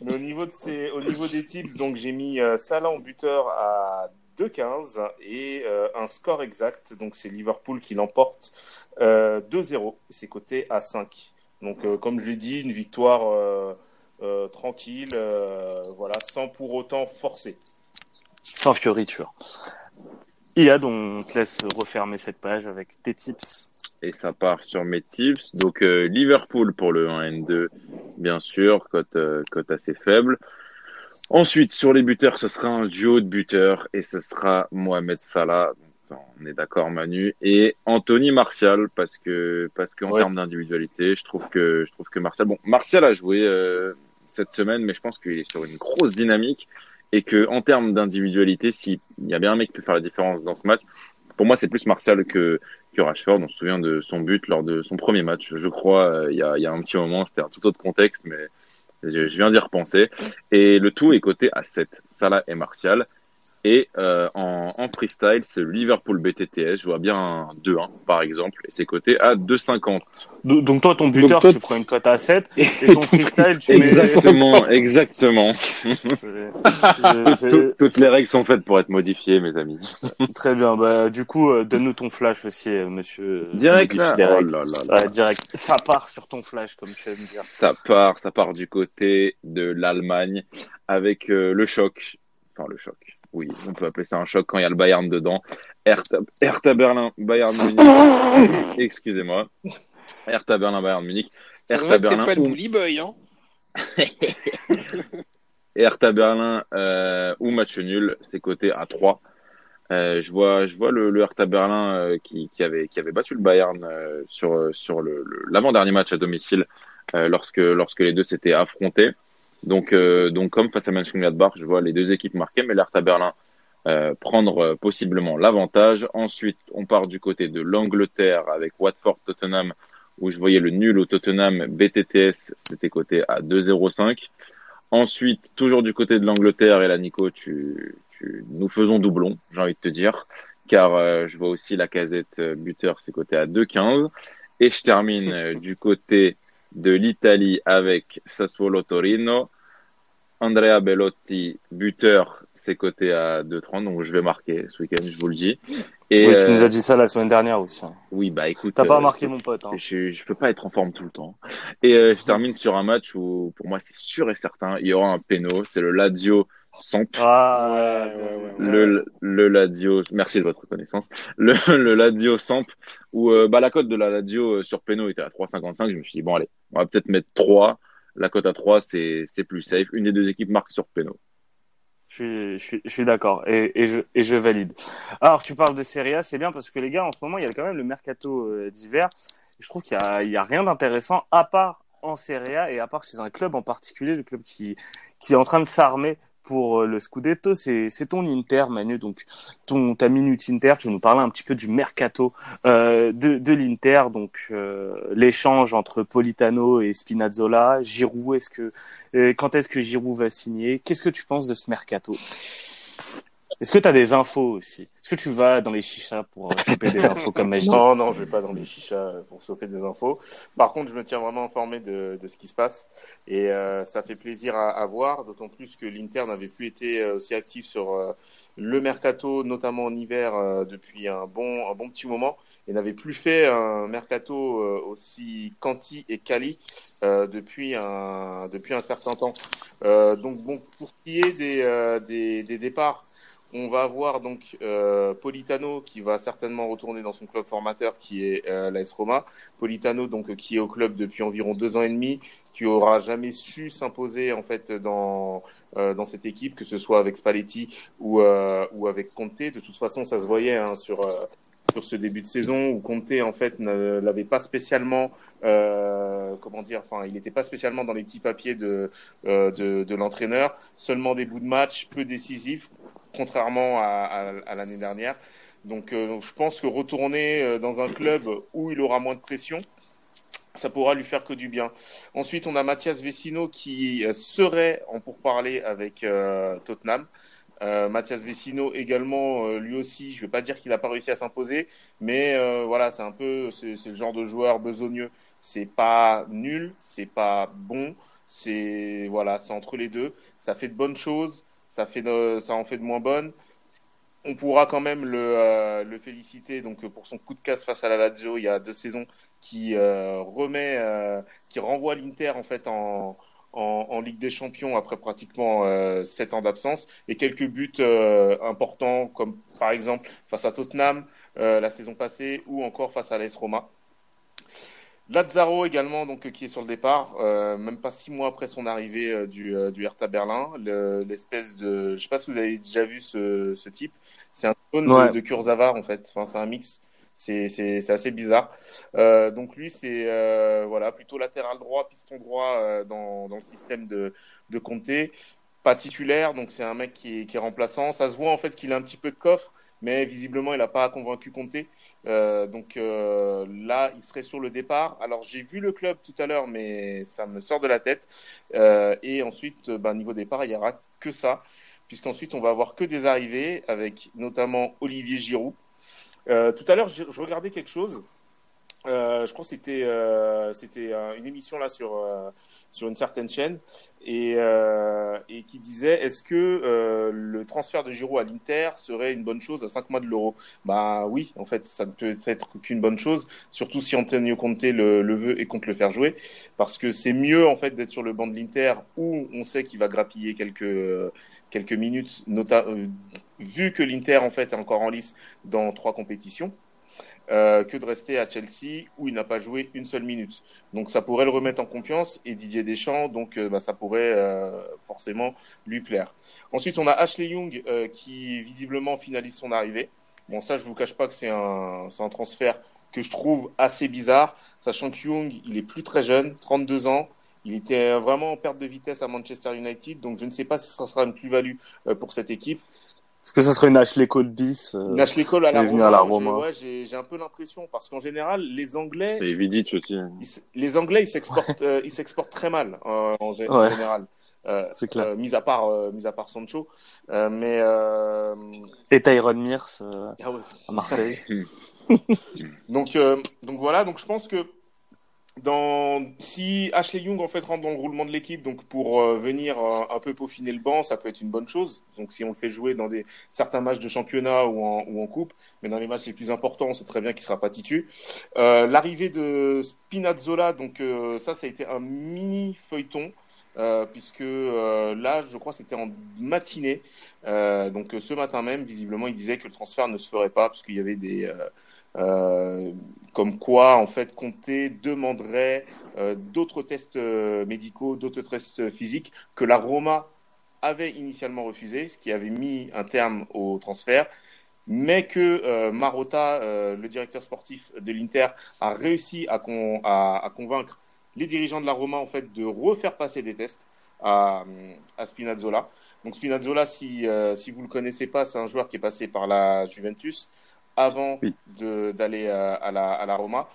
Mais au niveau, de ces, au niveau des tips, donc j'ai mis Salah en buteur à 2-15 et un score exact. Donc c'est Liverpool qui l'emporte 2-0. C'est coté à 5. Donc comme je l'ai dit, une victoire tranquille, voilà, sans pour autant forcer. Sans fioriture. Ia, on te laisse refermer cette page avec tes tips. Et ça part sur mes tips. Donc euh, Liverpool pour le 1N2, bien sûr, cote, euh, cote assez faible. Ensuite, sur les buteurs, ce sera un duo de buteurs et ce sera Mohamed Salah. On est d'accord, Manu, et Anthony Martial parce que parce qu'en termes d'individualité, je trouve que je trouve que Martial, bon, Martial a joué euh, cette semaine, mais je pense qu'il est sur une grosse dynamique et que en termes d'individualité, s'il y a bien un mec qui peut faire la différence dans ce match, pour moi, c'est plus Martial que, que Rashford. On se souvient de son but lors de son premier match, je crois, euh, il, y a, il y a un petit moment. C'était un tout autre contexte, mais je, je viens d'y repenser. Et le tout est coté à 7. Salah et Martial. Et euh, en, en, freestyle, c'est Liverpool BTTS. Je vois bien un 2-1, par exemple, et c'est coté à 2,50. Donc toi, ton buteur, tu prends une cote à 7, et ton freestyle, tu Exactement, exactement. Toutes les règles sont faites pour être modifiées, mes amis. Très bien. Bah, du coup, euh, donne-nous ton flash aussi, euh, monsieur. Direct, là. Oh là là direct. Ça part sur ton flash, comme tu aimes dire. Ça part, ça part du côté de l'Allemagne, avec le choc. Enfin, le choc oui, on peut appeler ça un choc quand il y a le Bayern dedans. Hertha, Berlin, Bayern Munich. Excusez-moi. Hertha Berlin, Bayern Munich. Hertha Berlin. pas le boy, hein Hertha Berlin euh, ou match nul, c'est coté à 3. Euh, je vois, je vois le, le Hertha Berlin euh, qui, qui, avait, qui avait battu le Bayern euh, sur, sur l'avant-dernier match à domicile euh, lorsque, lorsque les deux s'étaient affrontés. Donc, euh, donc comme face à Mönchengladbach, je vois les deux équipes marquées, mais l'Hertha Berlin euh, prendre euh, possiblement l'avantage. Ensuite, on part du côté de l'Angleterre avec Watford-Tottenham, où je voyais le nul au Tottenham BTTS, c'était coté à 2,05. Ensuite, toujours du côté de l'Angleterre, et là, Nico, tu, tu, nous faisons doublon, j'ai envie de te dire, car euh, je vois aussi la casette buteur, c'est coté à 2,15. Et je termine du côté de l'Italie avec Sassuolo Torino. Andrea Bellotti, buteur, c'est coté à 2,30, donc je vais marquer ce week-end, je vous le dis. Et oui, tu nous as dit ça la semaine dernière aussi. Hein. Oui, bah écoute. T'as pas euh, marqué mon pote. Hein. Je, je peux pas être en forme tout le temps. Et euh, je termine sur un match où, pour moi, c'est sûr et certain, il y aura un péno. C'est le Lazio Samp. Ah, ouais, ouais, ouais, le, le Lazio, merci de votre reconnaissance. Le, le Lazio Samp, où euh, bah, la cote de la Lazio sur péno était à 3,55. Je me suis dit, bon, allez, on va peut-être mettre 3. La cote à 3, c'est plus safe. Une des deux équipes marque sur péno. Je suis, je suis, d'accord et, et, je, et je valide. Alors, tu parles de Serie A, c'est bien parce que les gars, en ce moment, il y a quand même le mercato euh, d'hiver. Je trouve qu'il n'y a, a, rien d'intéressant à part en Serie A et à part chez un club en particulier, le club qui, qui est en train de s'armer pour euh, le Scudetto, c'est ton Inter, Manu. Donc, ton, ta minute Inter, tu nous parler un petit peu du mercato euh, de, de l'Inter. Donc, euh, l'échange entre Politano et Spinazzola. Giroud, est-ce que, euh, quand est-ce que Giroud va signer? Qu'est-ce que tu penses de ce mercato? Est-ce que tu as des infos aussi? Est-ce que tu vas dans les chichas pour euh, choper des infos comme Magie Non, non, je vais pas dans les chichas pour choper des infos. Par contre, je me tiens vraiment informé de, de ce qui se passe et euh, ça fait plaisir à, à voir, d'autant plus que l'Inter n'avait plus été euh, aussi actif sur euh, le mercato, notamment en hiver, depuis un bon, un bon petit moment et n'avait plus fait un mercato aussi quanti et quali depuis un depuis un certain temps. donc bon, pour ce qui est des, des, des départs on va avoir donc euh, Politano qui va certainement retourner dans son club formateur qui est euh, l'AS Roma. Politano donc qui est au club depuis environ deux ans et demi, qui aura jamais su s'imposer en fait dans euh, dans cette équipe, que ce soit avec Spalletti ou euh, ou avec Conte. De toute façon, ça se voyait hein, sur euh, sur ce début de saison où Conte en fait ne l'avait pas spécialement euh, comment dire enfin il n'était pas spécialement dans les petits papiers de euh, de, de l'entraîneur seulement des bouts de match peu décisifs contrairement à, l'année dernière. Donc, euh, je pense que retourner euh, dans un club où il aura moins de pression, ça pourra lui faire que du bien. Ensuite, on a Mathias Vecino qui euh, serait en pourparler avec Tottenham. Euh, Mathias Vecino également, lui aussi, je ne vais pas dire qu'il n'a pas réussi à s'imposer, mais voilà, c'est un peu, c'est le genre de joueur besogneux. C'est pas nul, c'est pas bon, c'est voilà, c'est entre les deux. Ça fait de bonnes choses, ça en fait de moins bonnes. On pourra quand même le, le féliciter donc pour son coup de casse face à la Lazio il y a deux saisons qui remet, qui renvoie l'Inter en fait en, en, Ligue des Champions après pratiquement euh, sept ans d'absence et quelques buts euh, importants comme par exemple face à Tottenham euh, la saison passée ou encore face à l'AS Roma. Lazzaro également donc qui est sur le départ, même pas six mois après son arrivée du, du Hertha Berlin, l'espèce de, je sais pas si vous avez déjà vu ce, ce type, c'est un clone de, de Kurzawa en fait, enfin c'est un mix c'est assez bizarre. Euh, donc lui, c'est euh, voilà, plutôt latéral droit, piston droit euh, dans, dans, le système de, de Comté. Pas titulaire, donc c'est un mec qui est, qui est, remplaçant. Ça se voit en fait qu'il a un petit peu de coffre, mais visiblement il n'a pas convaincu Comté. donc là, il serait sur le départ. Alors j'ai vu le club tout à l'heure, mais ça me sort de la tête. et ensuite, ben, niveau départ, il n'y aura que ça, puisqu'ensuite on va avoir que des arrivées, avec notamment Olivier Giroud euh, tout à l'heure, je, regardais quelque chose. Euh, je crois que c'était euh, c'était une émission là sur sur une certaine chaîne. Et et qui disait est-ce que le transfert de Giroud à l'Inter serait une bonne chose à 5 mois de l'Euro? Bah oui, en fait, ça ne peut être qu'une bonne chose, surtout si Antonio Conte le, le veut et compte le faire jouer, parce que c'est mieux en fait d'être sur le banc de l'Inter où on sait qu'il va grappiller quelques quelques minutes, notamment vu que l'Inter en fait est encore en lice dans trois compétitions, euh, que de rester à Chelsea où il n'a pas joué une seule minute. Donc ça pourrait le remettre en confiance et Didier Deschamps, donc euh, bah, ça pourrait euh, forcément lui plaire. Ensuite, on a Ashley Young qui visiblement finalise son arrivée. Bon, ça, je vous cache pas que c'est un, un transfert que je trouve assez bizarre, sachant que Young, il est plus très jeune, 32 ans, il était vraiment en perte de vitesse à Manchester United, donc je ne sais pas si ce sera une plus-value pour cette équipe. Est-ce que ça serait une Ashley Cole bis euh, Une Ashley Cole à la Roma, à la Roma. Ouais, j'ai un peu l'impression parce qu'en général, les Anglais. Et Vidic aussi. Hein. les Anglais, ils s'exportent, euh, ils s'exportent très mal euh, en, général. Euh, c'est clair. Euh, mis à part, mis à part Sancho, mais. Et Tyron Mears ah ouais. à Marseille. donc, donc voilà. Donc je pense que dans, si Ashley Young en fait rentre dans le roulement de l'équipe, donc pour euh, venir euh, un peu peaufiner le banc, ça peut être une bonne chose. Donc si on le fait jouer dans des certains matchs de championnat ou en, ou en coupe, mais dans les matchs les plus importants, on sait très bien qu'il sera pas titu. Euh, L'arrivée de Spinazzola, donc euh, ça, ça a été un mini feuilleton. puisque là, je crois, c'était en matinée. donc ce matin même, visiblement, il disait que le transfert ne se ferait pas parce qu'il y avait des euh, comme quoi, en fait, Comté demanderait euh, d'autres tests euh, médicaux, d'autres tests physiques que la Roma avait initialement refusé, ce qui avait mis un terme au transfert, mais que Marotta, le directeur sportif de l'Inter, a réussi à, convaincre les dirigeants de la Roma en fait de refaire passer des tests à, à Spinazzola. Donc Spinazzola, si, si vous le connaissez pas, c'est un joueur qui est passé par la Juventus, avant d'aller à, la, à la Roma.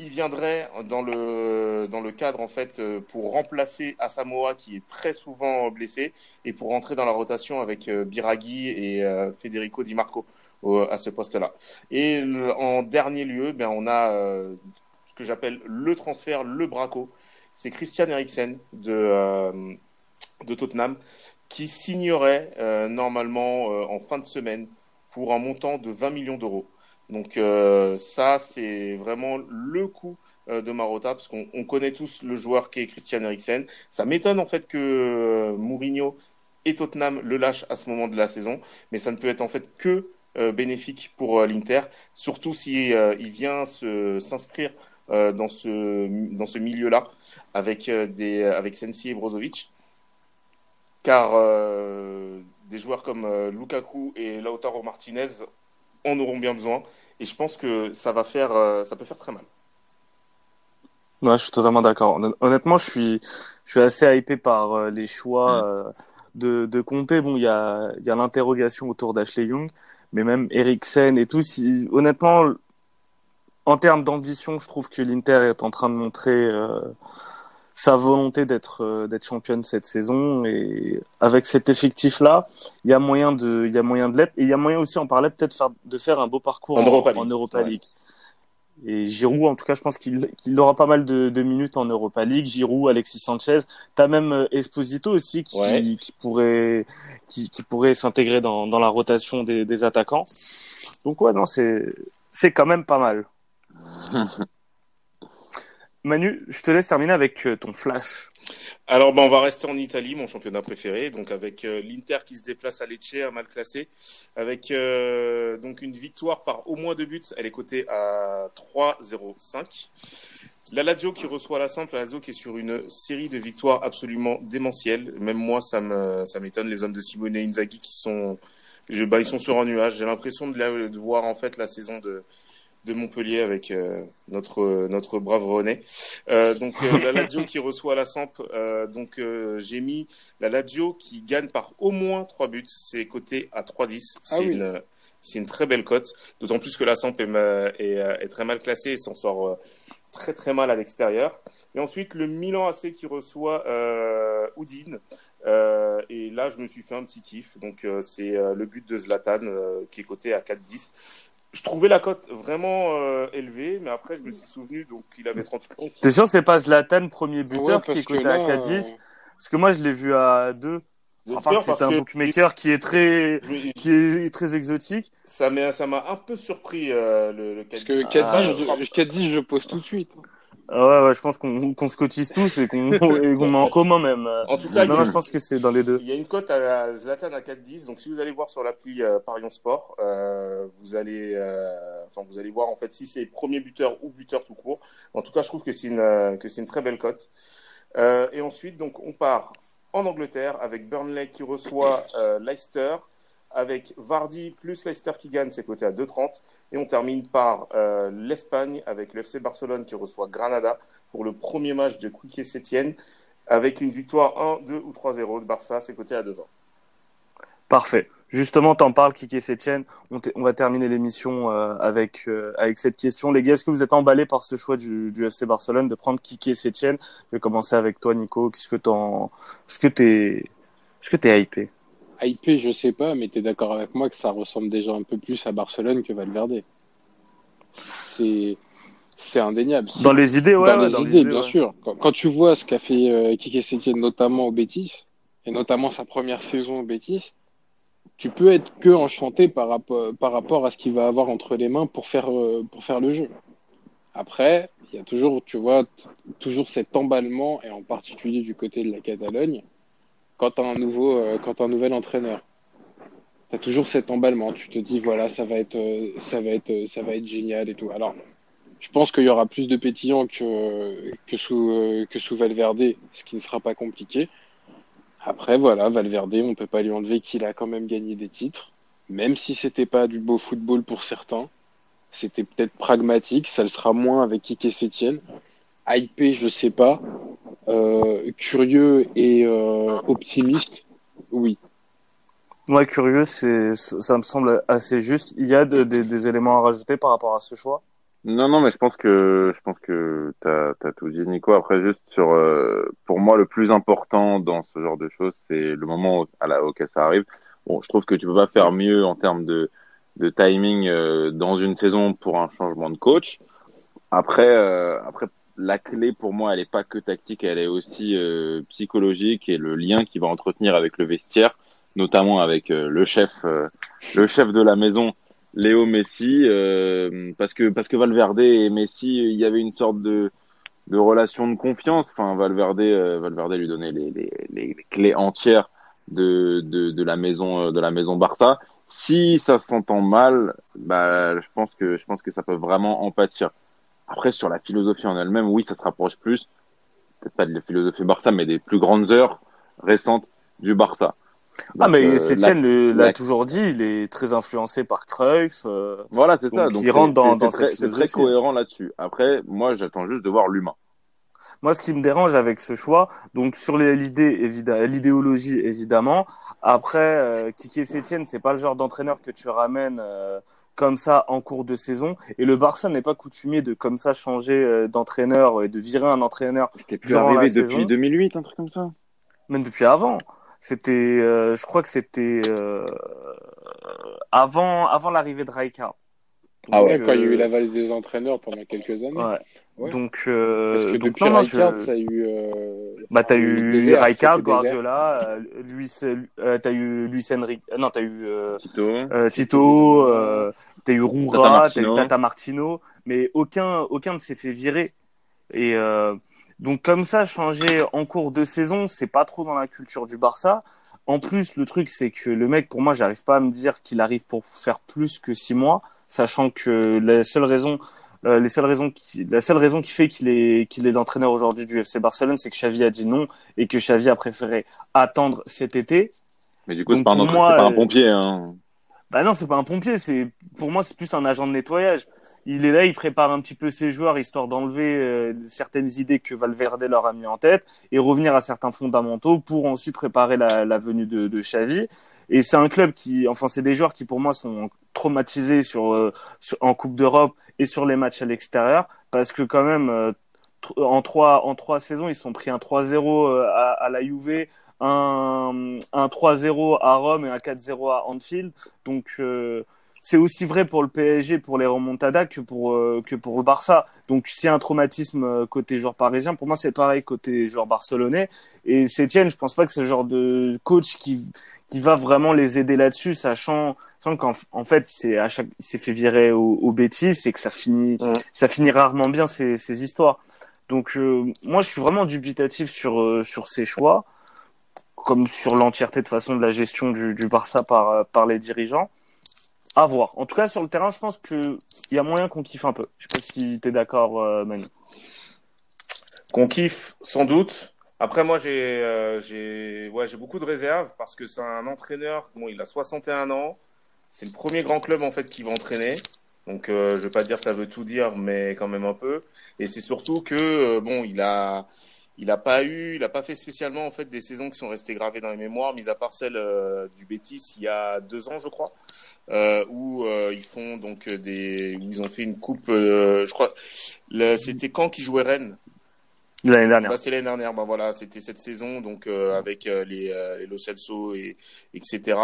Il viendrait dans le, dans le cadre, en fait, euh, pour remplacer Asamoah, qui est très souvent blessé, et pour rentrer dans la rotation avec euh, Biraghi et euh, Federico Di Marco à ce poste-là. Et en dernier lieu, ben, on a ce que j'appelle le transfert, le braco. C'est Christian Eriksen de, de Tottenham, qui signerait normalement en fin de semaine pour un montant de 20 millions d'euros. Donc euh, ça, c'est vraiment le coup euh, de Marotta, parce qu'on connaît tous le joueur qui est Christian Eriksen. Ça m'étonne en fait que euh, Mourinho et Tottenham le lâchent à ce moment de la saison, mais ça ne peut être en fait que bénéfique pour l'Inter, surtout si il vient s'inscrire dans ce dans ce milieu-là avec des avec Sensi et Brozovic, car des joueurs comme euh, Lukaku et Lautaro Martinez en auront bien besoin. Et je pense que ça va faire, euh, ça peut faire très mal. Ouais, je suis totalement d'accord. Honnêtement, je suis, je suis assez hypé par euh, les choix mm. de, de Conte. Bon, il y a, y a l'interrogation autour d'Ashley Young, mais même Eriksen et tout. Si, honnêtement, en termes d'ambition, je trouve que l'Inter est en train de montrer sa volonté d'être euh, d'être championne cette saison. Et avec cet effectif là il y a moyen de il y a moyen de l'être. Et il y a moyen aussi en parlait peut-être de faire un beau parcours en, Europa League, et Giroud, en tout cas, je pense qu'il aura pas mal de, de, minutes en Europa League. Giroud, Alexis Sanchez, t'as même euh, Esposito aussi qui, qui pourrait qui, qui pourrait s'intégrer dans, dans la rotation des, des attaquants. Donc ouais, non, c'est c'est quand même pas mal. Manu, je te laisse terminer avec euh, ton flash. Alors, ben, on va rester en Italie, mon championnat préféré, donc avec euh, l'Inter qui se déplace à Lecce, un mal classé, avec euh, donc une victoire par au moins deux buts. Elle est cotée à 3-0-5. La Lazio qui reçoit la simple, la Lazio qui est sur une série de victoires absolument démentielles. Même moi, ça me ça m'étonne. Les hommes de Simone Inzaghi qui sont, je, bah, ils sont sur un nuage. J'ai l'impression de, de voir en fait la saison de de Montpellier avec euh, notre notre brave René. Euh, donc euh, la Lazio qui reçoit la Samp. donc j'ai mis la Lazio qui gagne par au moins trois buts. C'est coté à 3-10. Ah c'est une c'est une très belle cote. D'autant plus que la Samp est, est, est très mal classée et s'en sort très très mal à l'extérieur. Et ensuite le Milan AC qui reçoit euh, Udine. Euh, et là, je me suis fait un petit kiff. Donc, c'est le but de Zlatan qui est coté à 4-10 je trouvais la cote vraiment euh, élevée, mais après, je me suis souvenu, donc il avait 30 secondes. T'es sûr c'est pas Zlatan, premier buteur, qui est coté à 4-10 euh, Parce que moi, je l'ai vu à 2. Enfin, c'est un bookmaker qui est très, qui est très exotique. Ça m'a, ça m'a un peu surpris, euh, le, le 4-10. Parce que 4-10, ah, je, je pose tout de suite. Ah ouais, ouais, je pense qu'on qu'on se cotise tous et qu'on met en commun même. En tout cas, non, je pense que c'est dans les deux. Il y a une cote à Zlatan à 4-10, donc si vous allez voir sur l'appli euh, Parion Sport, euh, vous allez, euh, enfin vous allez voir en fait si c'est premier buteur ou buteur tout court. En tout cas, je trouve que c'est une euh, que c'est une très belle cote. Euh, et ensuite, donc on part en Angleterre avec Burnley qui reçoit Leicester avec Vardy plus Leicester qui gagne, c'est coté à 2,30. Et on termine par euh, l'Espagne avec le FC Barcelone qui reçoit Granada pour le premier match de Quique Sétienne avec une victoire 1, 2 ou 3-0 de Barça, c'est coté à 2 ans. Parfait. Justement, t'en parles, Kike Sétienne. On, va terminer l'émission euh, avec euh, avec cette question. Les gars, est-ce que vous êtes emballés par ce choix du, FC Barcelone de prendre Kike Sétienne? Je vais commencer avec toi, Nico. Qu'est-ce que t'en, ce hypé? Hypé, je sais pas, mais tu es d'accord avec moi que ça ressemble déjà un peu plus à Barcelone que Valverde. C'est c'est indéniable. Dans les idées, ouais. Dans, les, idées, bien sûr. Quand, tu vois ce qu'a fait euh, Kike Setien, notamment au Betis, et notamment sa première saison au Betis, tu peux être que enchanté par rapport, par rapport à ce qu'il va avoir entre les mains pour faire, euh, pour faire le jeu. Après, il y a toujours, tu vois, toujours cet emballement, et en particulier du côté de la Catalogne, quand tu un nouveau, euh, nouvel entraîneur. Tu as toujours cet emballement. Tu te dis, voilà, ça va être, euh, ça va être, euh, ça va génial et tout. Alors, je pense qu'il y aura plus de pétillants que, que sous, que sous Valverde, ce qui ne sera pas compliqué. Après, voilà, Valverde, on peut pas lui enlever qu'il a quand même gagné des titres, même si c'était pas du beau football pour certains. C'était peut-être pragmatique, ça le sera moins avec Kike Sétienne. Hypé, je sais pas. Euh, curieux et euh, optimiste, oui. Moi, curieux, c'est, ça me semble assez juste. Il y a des éléments à rajouter par rapport à ce choix? Non, non, mais je pense que je pense que t'as as tout dit, Nico. Après, juste sur, euh, pour moi, le plus important dans ce genre de choses, c'est le moment à la, auquel ça arrive. Bon, je trouve que tu peux pas faire mieux en termes de, de timing dans une saison pour un changement de coach. Après, après la clé pour moi, elle n'est pas que tactique, elle est aussi euh, psychologique et le lien qu'il va entretenir avec le vestiaire, notamment avec euh, le chef, euh, le chef de la maison, Léo Messi, parce que parce que Valverde et Messi, il y avait une sorte de de relation de confiance. Enfin, Valverde, Valverde lui donnait les, les, les clés entières de, de, de la maison de la maison Barça. Si ça s'entend mal, bah, je pense que je pense que ça peut vraiment en pâtir. Après, sur la philosophie en elle-même, oui, ça se rapproche plus, peut-être pas de la philosophie Barça, mais des plus grandes heures récentes du Barça. ah, mais euh, l'a toujours dit, il est très influencé par Cruyff. Euh, voilà, c'est ça. Donc, il rentre dans, dans C'est très cohérent là-dessus. Après, moi, j'attends juste de voir l'humain. Moi, ce qui me dérange avec ce choix, donc sur l'idée, l'idéologie évidemment. Après, euh, Kiki Sétienne, c'est pas le genre d'entraîneur que tu ramènes euh, comme ça en cours de saison. Et le Barça n'est pas coutumier de comme ça changer euh, d'entraîneur et de virer un entraîneur. C'était plus arrivé depuis 2008, un truc comme ça. Même depuis avant. C'était, euh, je crois que c'était euh, avant avant l'arrivée de Raika. ah ouais, quand il y a eu la valise des entraîneurs pendant quelques années. Ouais. Donc, euh, Parce que donc depuis Rijkaard, ça a eu. Euh... Bah, t'as eu Rijkaard, Guardiola, euh, Luis, euh, t'as eu Luis Enrique, non, t'as eu euh, Tito, euh, Tito, euh, t'as eu Roura, t'as eu Tata Martino, mais aucun, aucun ne s'est fait virer. Et euh, donc comme ça, changer en cours de saison, c'est pas trop dans la culture du Barça. En plus, le truc, c'est que le mec, pour moi, j'arrive pas à me dire qu'il arrive pour faire plus que six mois, sachant que la seule raison, euh, les seules raisons qui, la seule raison qui fait qu'il est, qu'il est l'entraîneur aujourd'hui du FC Barcelone, c'est que Xavi a dit non et que Xavi a préféré attendre cet été. Mais du coup, c'est pas, un, pas un pompier, hein. Bah non, c'est pas un pompier. C'est pour moi, c'est plus un agent de nettoyage. Il est là, il prépare un petit peu ses joueurs histoire d'enlever euh, certaines idées que Valverde leur a mis en tête et revenir à certains fondamentaux pour ensuite préparer la, venue de, de Xavi. Et c'est un club qui, enfin, c'est des joueurs qui pour moi sont traumatisés sur, euh, en Coupe d'Europe et sur les matchs à l'extérieur parce que quand même euh, en trois en trois saisons ils sont pris un 3-0 à, à la Juve un, un 3-0 à Rome et un 4-0 à Anfield. Donc euh, c'est aussi vrai pour le PSG, pour les remontadas que pour euh, que pour le Barça. Donc s'il y a un traumatisme euh, côté joueur parisien, pour moi c'est pareil côté joueur barcelonais. Et Sétienne, je pense pas que c'est le genre de coach qui qui va vraiment les aider là-dessus, sachant, sachant qu'en en fait c'est à chaque il s'est fait virer au, au bêtises et que ça finit Ouais. ça finit rarement bien ces ces histoires. Donc euh, moi je suis vraiment dubitatif sur euh, sur ces choix comme sur l'entièreté de façon de la gestion du, Barça par, par les dirigeants. À voir. En tout cas, sur le terrain, je pense qu'il y a moyen qu'on kiffe un peu. Je sais pas si tu es d'accord, euh, Manu. Qu'on kiffe, sans doute. Après, moi, j'ai euh, j'ai beaucoup de réserves parce que c'est un entraîneur. Bon, il a 61 ans. C'est le premier grand club en fait qui va entraîner. Donc, euh, je vais pas dire ça veut tout dire, mais quand même un peu. Et c'est surtout que euh, bon, il a il a pas eu, il a pas fait spécialement en fait des saisons qui sont restées gravées dans les mémoires, mis à part celle euh, du Betis il y a deux ans, je crois, euh, où euh, ils font donc des, où ils ont fait une coupe, euh, je crois, c'était quand qui jouait Rennes? L'année dernière. bah, c'est l'année dernière, bah voilà, c'était cette saison donc euh, avec euh, les euh, les Lo Celso et etc.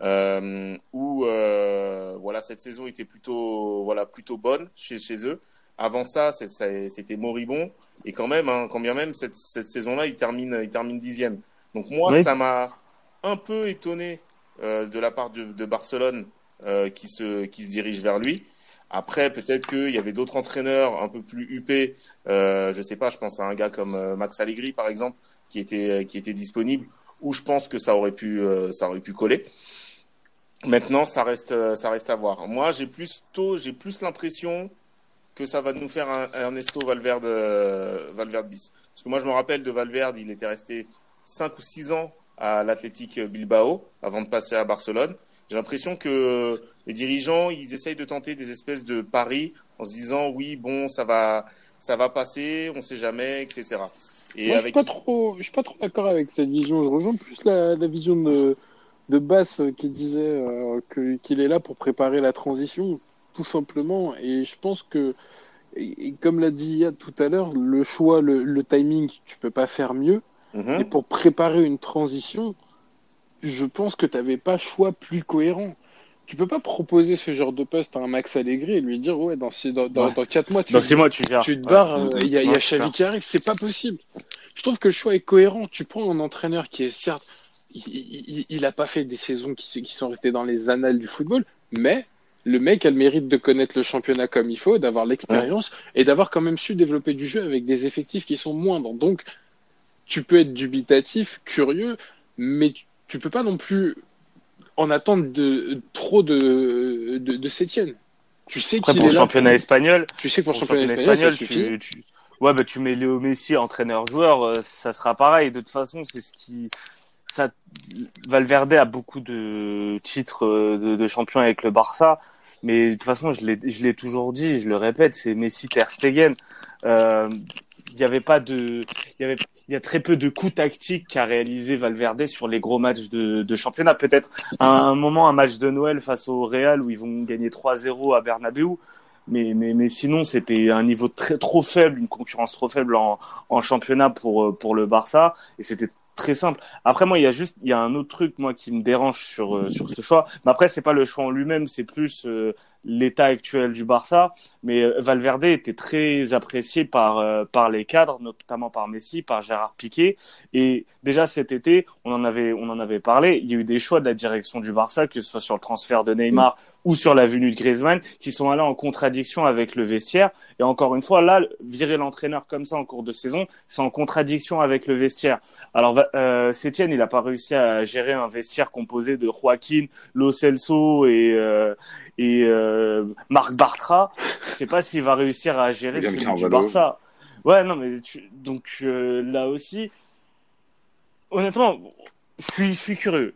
Euh, où euh, voilà cette saison était plutôt voilà plutôt bonne chez chez eux. Avant ça, c'était moribond et quand même, hein, quand bien même cette cette saison-là, il termine il termine dixième. Donc moi, Oui. ça m'a un peu étonné euh, de la part de, de Barcelone euh, qui se qui se dirige vers lui. Après, peut-être qu'il y avait d'autres entraîneurs un peu plus huppés euh, je sais pas, je pense à un gars comme euh, Max Allegri par exemple, qui était qui était disponible, où je pense que ça aurait pu euh, ça aurait pu coller. Maintenant, ça reste euh, ça reste à voir. Moi, j'ai plus tôt, j'ai plus l'impression que ça va nous faire un un Ernesto Valverde euh, Valverde bis. Parce que moi, je me rappelle de Valverde, il était resté cinq ou six ans à l'Athletic Bilbao avant de passer à Barcelone. J'ai l'impression que les dirigeants, ils essayent de tenter des espèces de paris en se disant oui, bon, ça va ça va passer, on sait jamais, etc. Et Moi, je avec suis pas trop, je suis pas trop d'accord avec cette vision. Je rejoins plus la, la vision de, de Bass qui disait euh, qu'il est là pour préparer la transition, tout simplement. Et je pense que, et, et comme l'a dit Yad tout à l'heure, le choix, le, le timing, tu peux pas faire mieux. Mhm. Et pour préparer une transition, je pense que tu n'avais pas choix plus cohérent. Tu peux pas proposer ce genre de poste à un Max Allegri et lui dire ouais dans six- dans, dans, Ouais. dans quatre mois tu Dans six mois, tu tu te barres, euh, il y a, il y a Ouais, Xavi c'est qui arrive, c'est pas possible. Je trouve que le choix est cohérent. Tu prends un entraîneur qui est certes, il, il, il a pas fait des saisons qui, qui sont restées dans les annales du football, mais le mec a le mérite de connaître le championnat comme il faut, d'avoir l'expérience et d'avoir quand même su développer du jeu avec des effectifs qui sont moindres. Donc, tu peux être dubitatif, curieux, mais tu, tu peux pas non plus en attendre de, trop de, de, de Sétienne. Tu sais qu'il pour est le là. championnat espagnol, Tu sais que pour pour le championnat espagnol, tu, ouais, bah, tu mets Léo Messi entraîneur-joueur, euh, ça sera pareil. De toute façon, c'est ce qui, Valverde a beaucoup de titres euh, de, champion avec le Barça. Mais de toute façon, je l'ai, toujours dit, je le répète, c'est Messi Ter Stegen. Euh, Il n'y avait pas de, il y a très peu de coups tactiques qu'a réalisé Valverde sur les gros matchs de, championnat. Peut-être à un moment un match de Noël face au Real où ils vont gagner 3-0 à Bernabeu. Mais, sinon, c'était un niveau trop faible, une concurrence trop faible en, en championnat pour, euh, pour le Barça. Et c'était très simple. Après, moi, il y a juste, il y a un autre truc, moi, qui me dérange sur, euh, sur ce choix. Mais après, c'est pas le choix en lui-même, c'est plus euh, l'état actuel du Barça. Mais euh, Valverde était très apprécié par, par les cadres, notamment par Messi, par Gérard Piqué. Et déjà cet été, on en avait, on en avait parlé. Il y a eu des choix de la direction du Barça, que ce soit sur le transfert de Neymar ou sur la venue de Griezmann, qui sont allés en contradiction avec le vestiaire. Et encore une fois, là, virer l'entraîneur comme ça en cours de saison, c'est en contradiction avec le vestiaire. Alors, euh, Sétienne, il n'a pas réussi à gérer un vestiaire composé de Joaquin, Lo Celso et, euh, et euh, Marc Bartra. Je sais pas s'il va réussir à gérer celui du Barça. Ouais, non, mais donc euh, là aussi, honnêtement, je suis, je suis curieux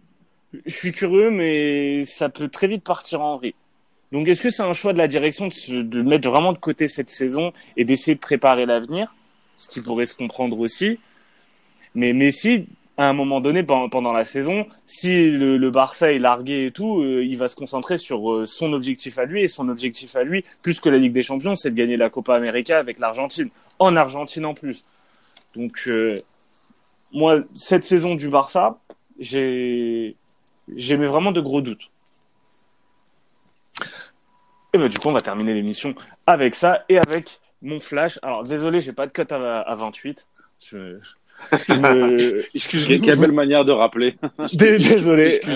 je suis curieux, mais ça peut très vite partir en vrille. Donc, est-ce que c'est un choix de la direction de, mettre vraiment de côté cette saison et d'essayer de préparer l'avenir, ce qui pourrait se comprendre aussi. Mais Messi, à un moment donné pendant la saison, si le, Barça est largué et tout, euh, il va se concentrer sur euh, son objectif à lui et son objectif à lui, plus que la Ligue des Champions, c'est de gagner la Copa América avec l'Argentine, en Argentine en plus. Donc euh, moi, cette saison du Barça, j'ai j'aimais vraiment de gros doutes. Et ben, du coup, on va terminer l'émission avec ça et avec mon flash. Alors, désolé, j'ai pas de cote à, à 28. Je, Excuse-moi. Quelle belle manière de rappeler. Désolé.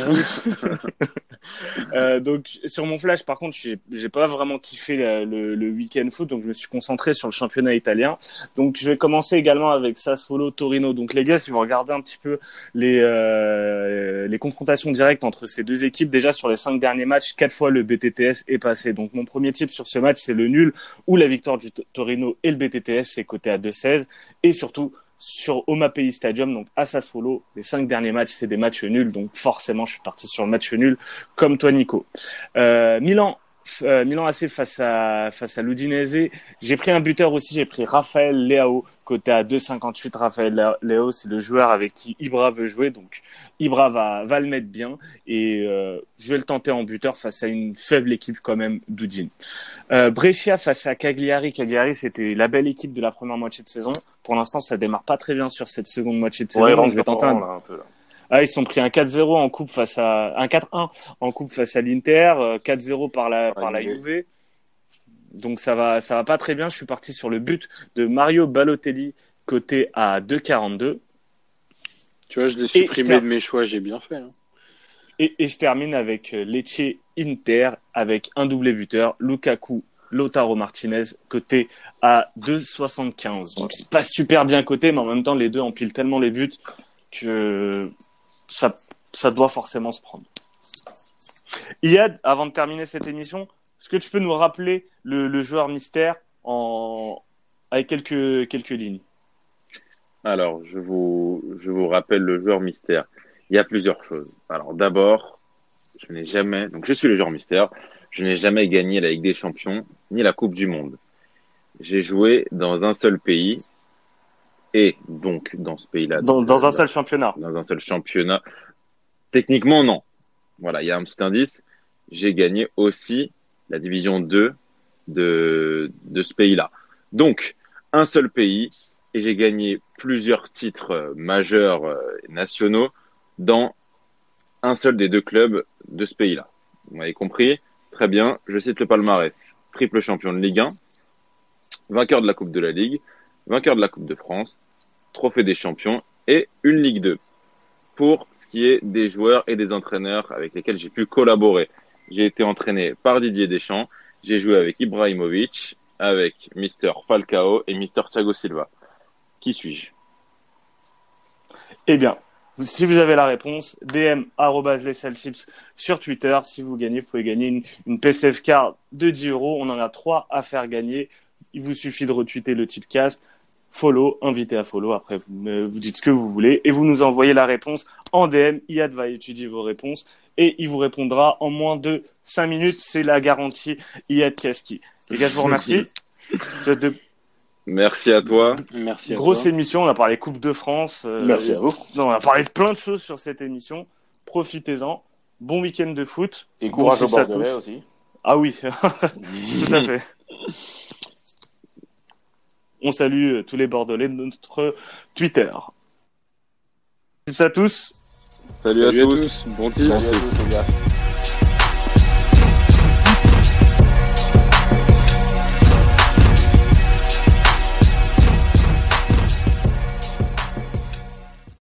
euh, donc sur mon flash, par contre, j'ai pas vraiment kiffé le, le, week-end foot, donc je me suis concentré sur le championnat italien. Donc je vais commencer également avec Sassuolo Torino. Donc les gars, si vous regardez un petit peu les euh, les confrontations directes entre ces deux équipes, déjà sur les cinq derniers matchs, quatre fois le BTTS est passé. Donc mon premier type sur ce match, c'est le nul ou la victoire du Torino et le BTTS, c'est coté à 2-16 et surtout sur Omapi Stadium, donc à Sassuolo. Les cinq derniers matchs, c'est des matchs nuls, donc forcément, je suis parti sur le match nul, comme toi, Nico. Euh, Milan, euh, Milan AC face à face à l'Udinese. J'ai pris un buteur aussi, j'ai pris Raphaël Leao, côté à 2,58. Raphaël Leao, c'est le joueur avec qui Ibra veut jouer, donc Ibra va, va le mettre bien et euh, je vais le tenter en buteur face à une faible équipe quand même d'Udine. Euh, Brescia face à Cagliari. Cagliari, c'était la belle équipe de la première moitié de saison. Pour l'instant, ça démarre pas très bien sur cette seconde moitié de saison. donc je vais tenter un... un peu, là. Ah, ils sont pris un 4-0 en coupe face à un 4-1 en coupe face à l'Inter, 4-0 euh, par la par la Juve. Donc ça va ça va pas très bien. Je suis parti sur le but de Mario Balotelli côté à 2,42. Tu vois, je l'ai supprimé de mes choix, j'ai bien fait. Hein. Et, et, je termine avec euh, Lecce Inter avec un doublé buteur, Lukaku, Lotaro Martinez, côté à 2,75. Donc c'est pas super bien coté, mais en même temps les deux empilent tellement les buts que ça, ça doit forcément se prendre. Yad, avant de terminer cette émission, est-ce que tu peux nous rappeler le, le joueur mystère en... avec quelques, quelques lignes? Alors, je vous, je vous rappelle le joueur mystère. Il y a plusieurs choses. Alors, d'abord, je n'ai jamais, donc je suis le joueur mystère, je n'ai jamais gagné la Ligue des Champions ni la Coupe du Monde. J'ai joué dans un seul pays et donc dans ce pays-là. Dans, dans un seul championnat. Dans un seul championnat. Techniquement, non. Voilà, il y a un petit indice. J'ai gagné aussi la division 2 de, de ce pays-là. Donc, un seul pays et j'ai gagné plusieurs titres euh, majeurs euh, nationaux dans un seul des deux clubs de ce pays-là. Vous m'avez compris? Très bien, je cite le palmarès. Triple champion de Ligue 1, vainqueur de la Coupe de la Ligue, vainqueur de la Coupe de France, trophée des champions et une Ligue 2. Pour ce qui est des joueurs et des entraîneurs avec lesquels j'ai pu collaborer. J'ai été entraîné par Didier Deschamps, j'ai joué avec Ibrahimovic, avec Mister Falcao et Mister Thiago Silva. Qui suis-je? Eh bien, si vous avez la réponse, DM les sur Twitter. Si vous gagnez, vous pouvez gagner une, PCF card de 10 euros. On en a trois à faire gagner. Il vous suffit de retweeter le cast follow, invité à follow. Après, vous, vous dites ce que vous voulez et vous nous envoyez la réponse en DM. Iad va étudier vos réponses et il vous répondra en moins de 5 minutes. C'est la garantie Iad Kaski. Les gars, je vous remercie. Merci à toi. Merci à Grosse émission. On a parlé Coupe de France. Euh, Merci à vous. Non, on a parlé de plein de choses sur cette émission. Profitez-en. Bon week-end de foot. Et courage au Bordelais aussi. Ah oui, tout à fait. On salue tous les Bordelais de notre Twitter. à tous. Salut, Salut à, à tous. tous. Bon tir.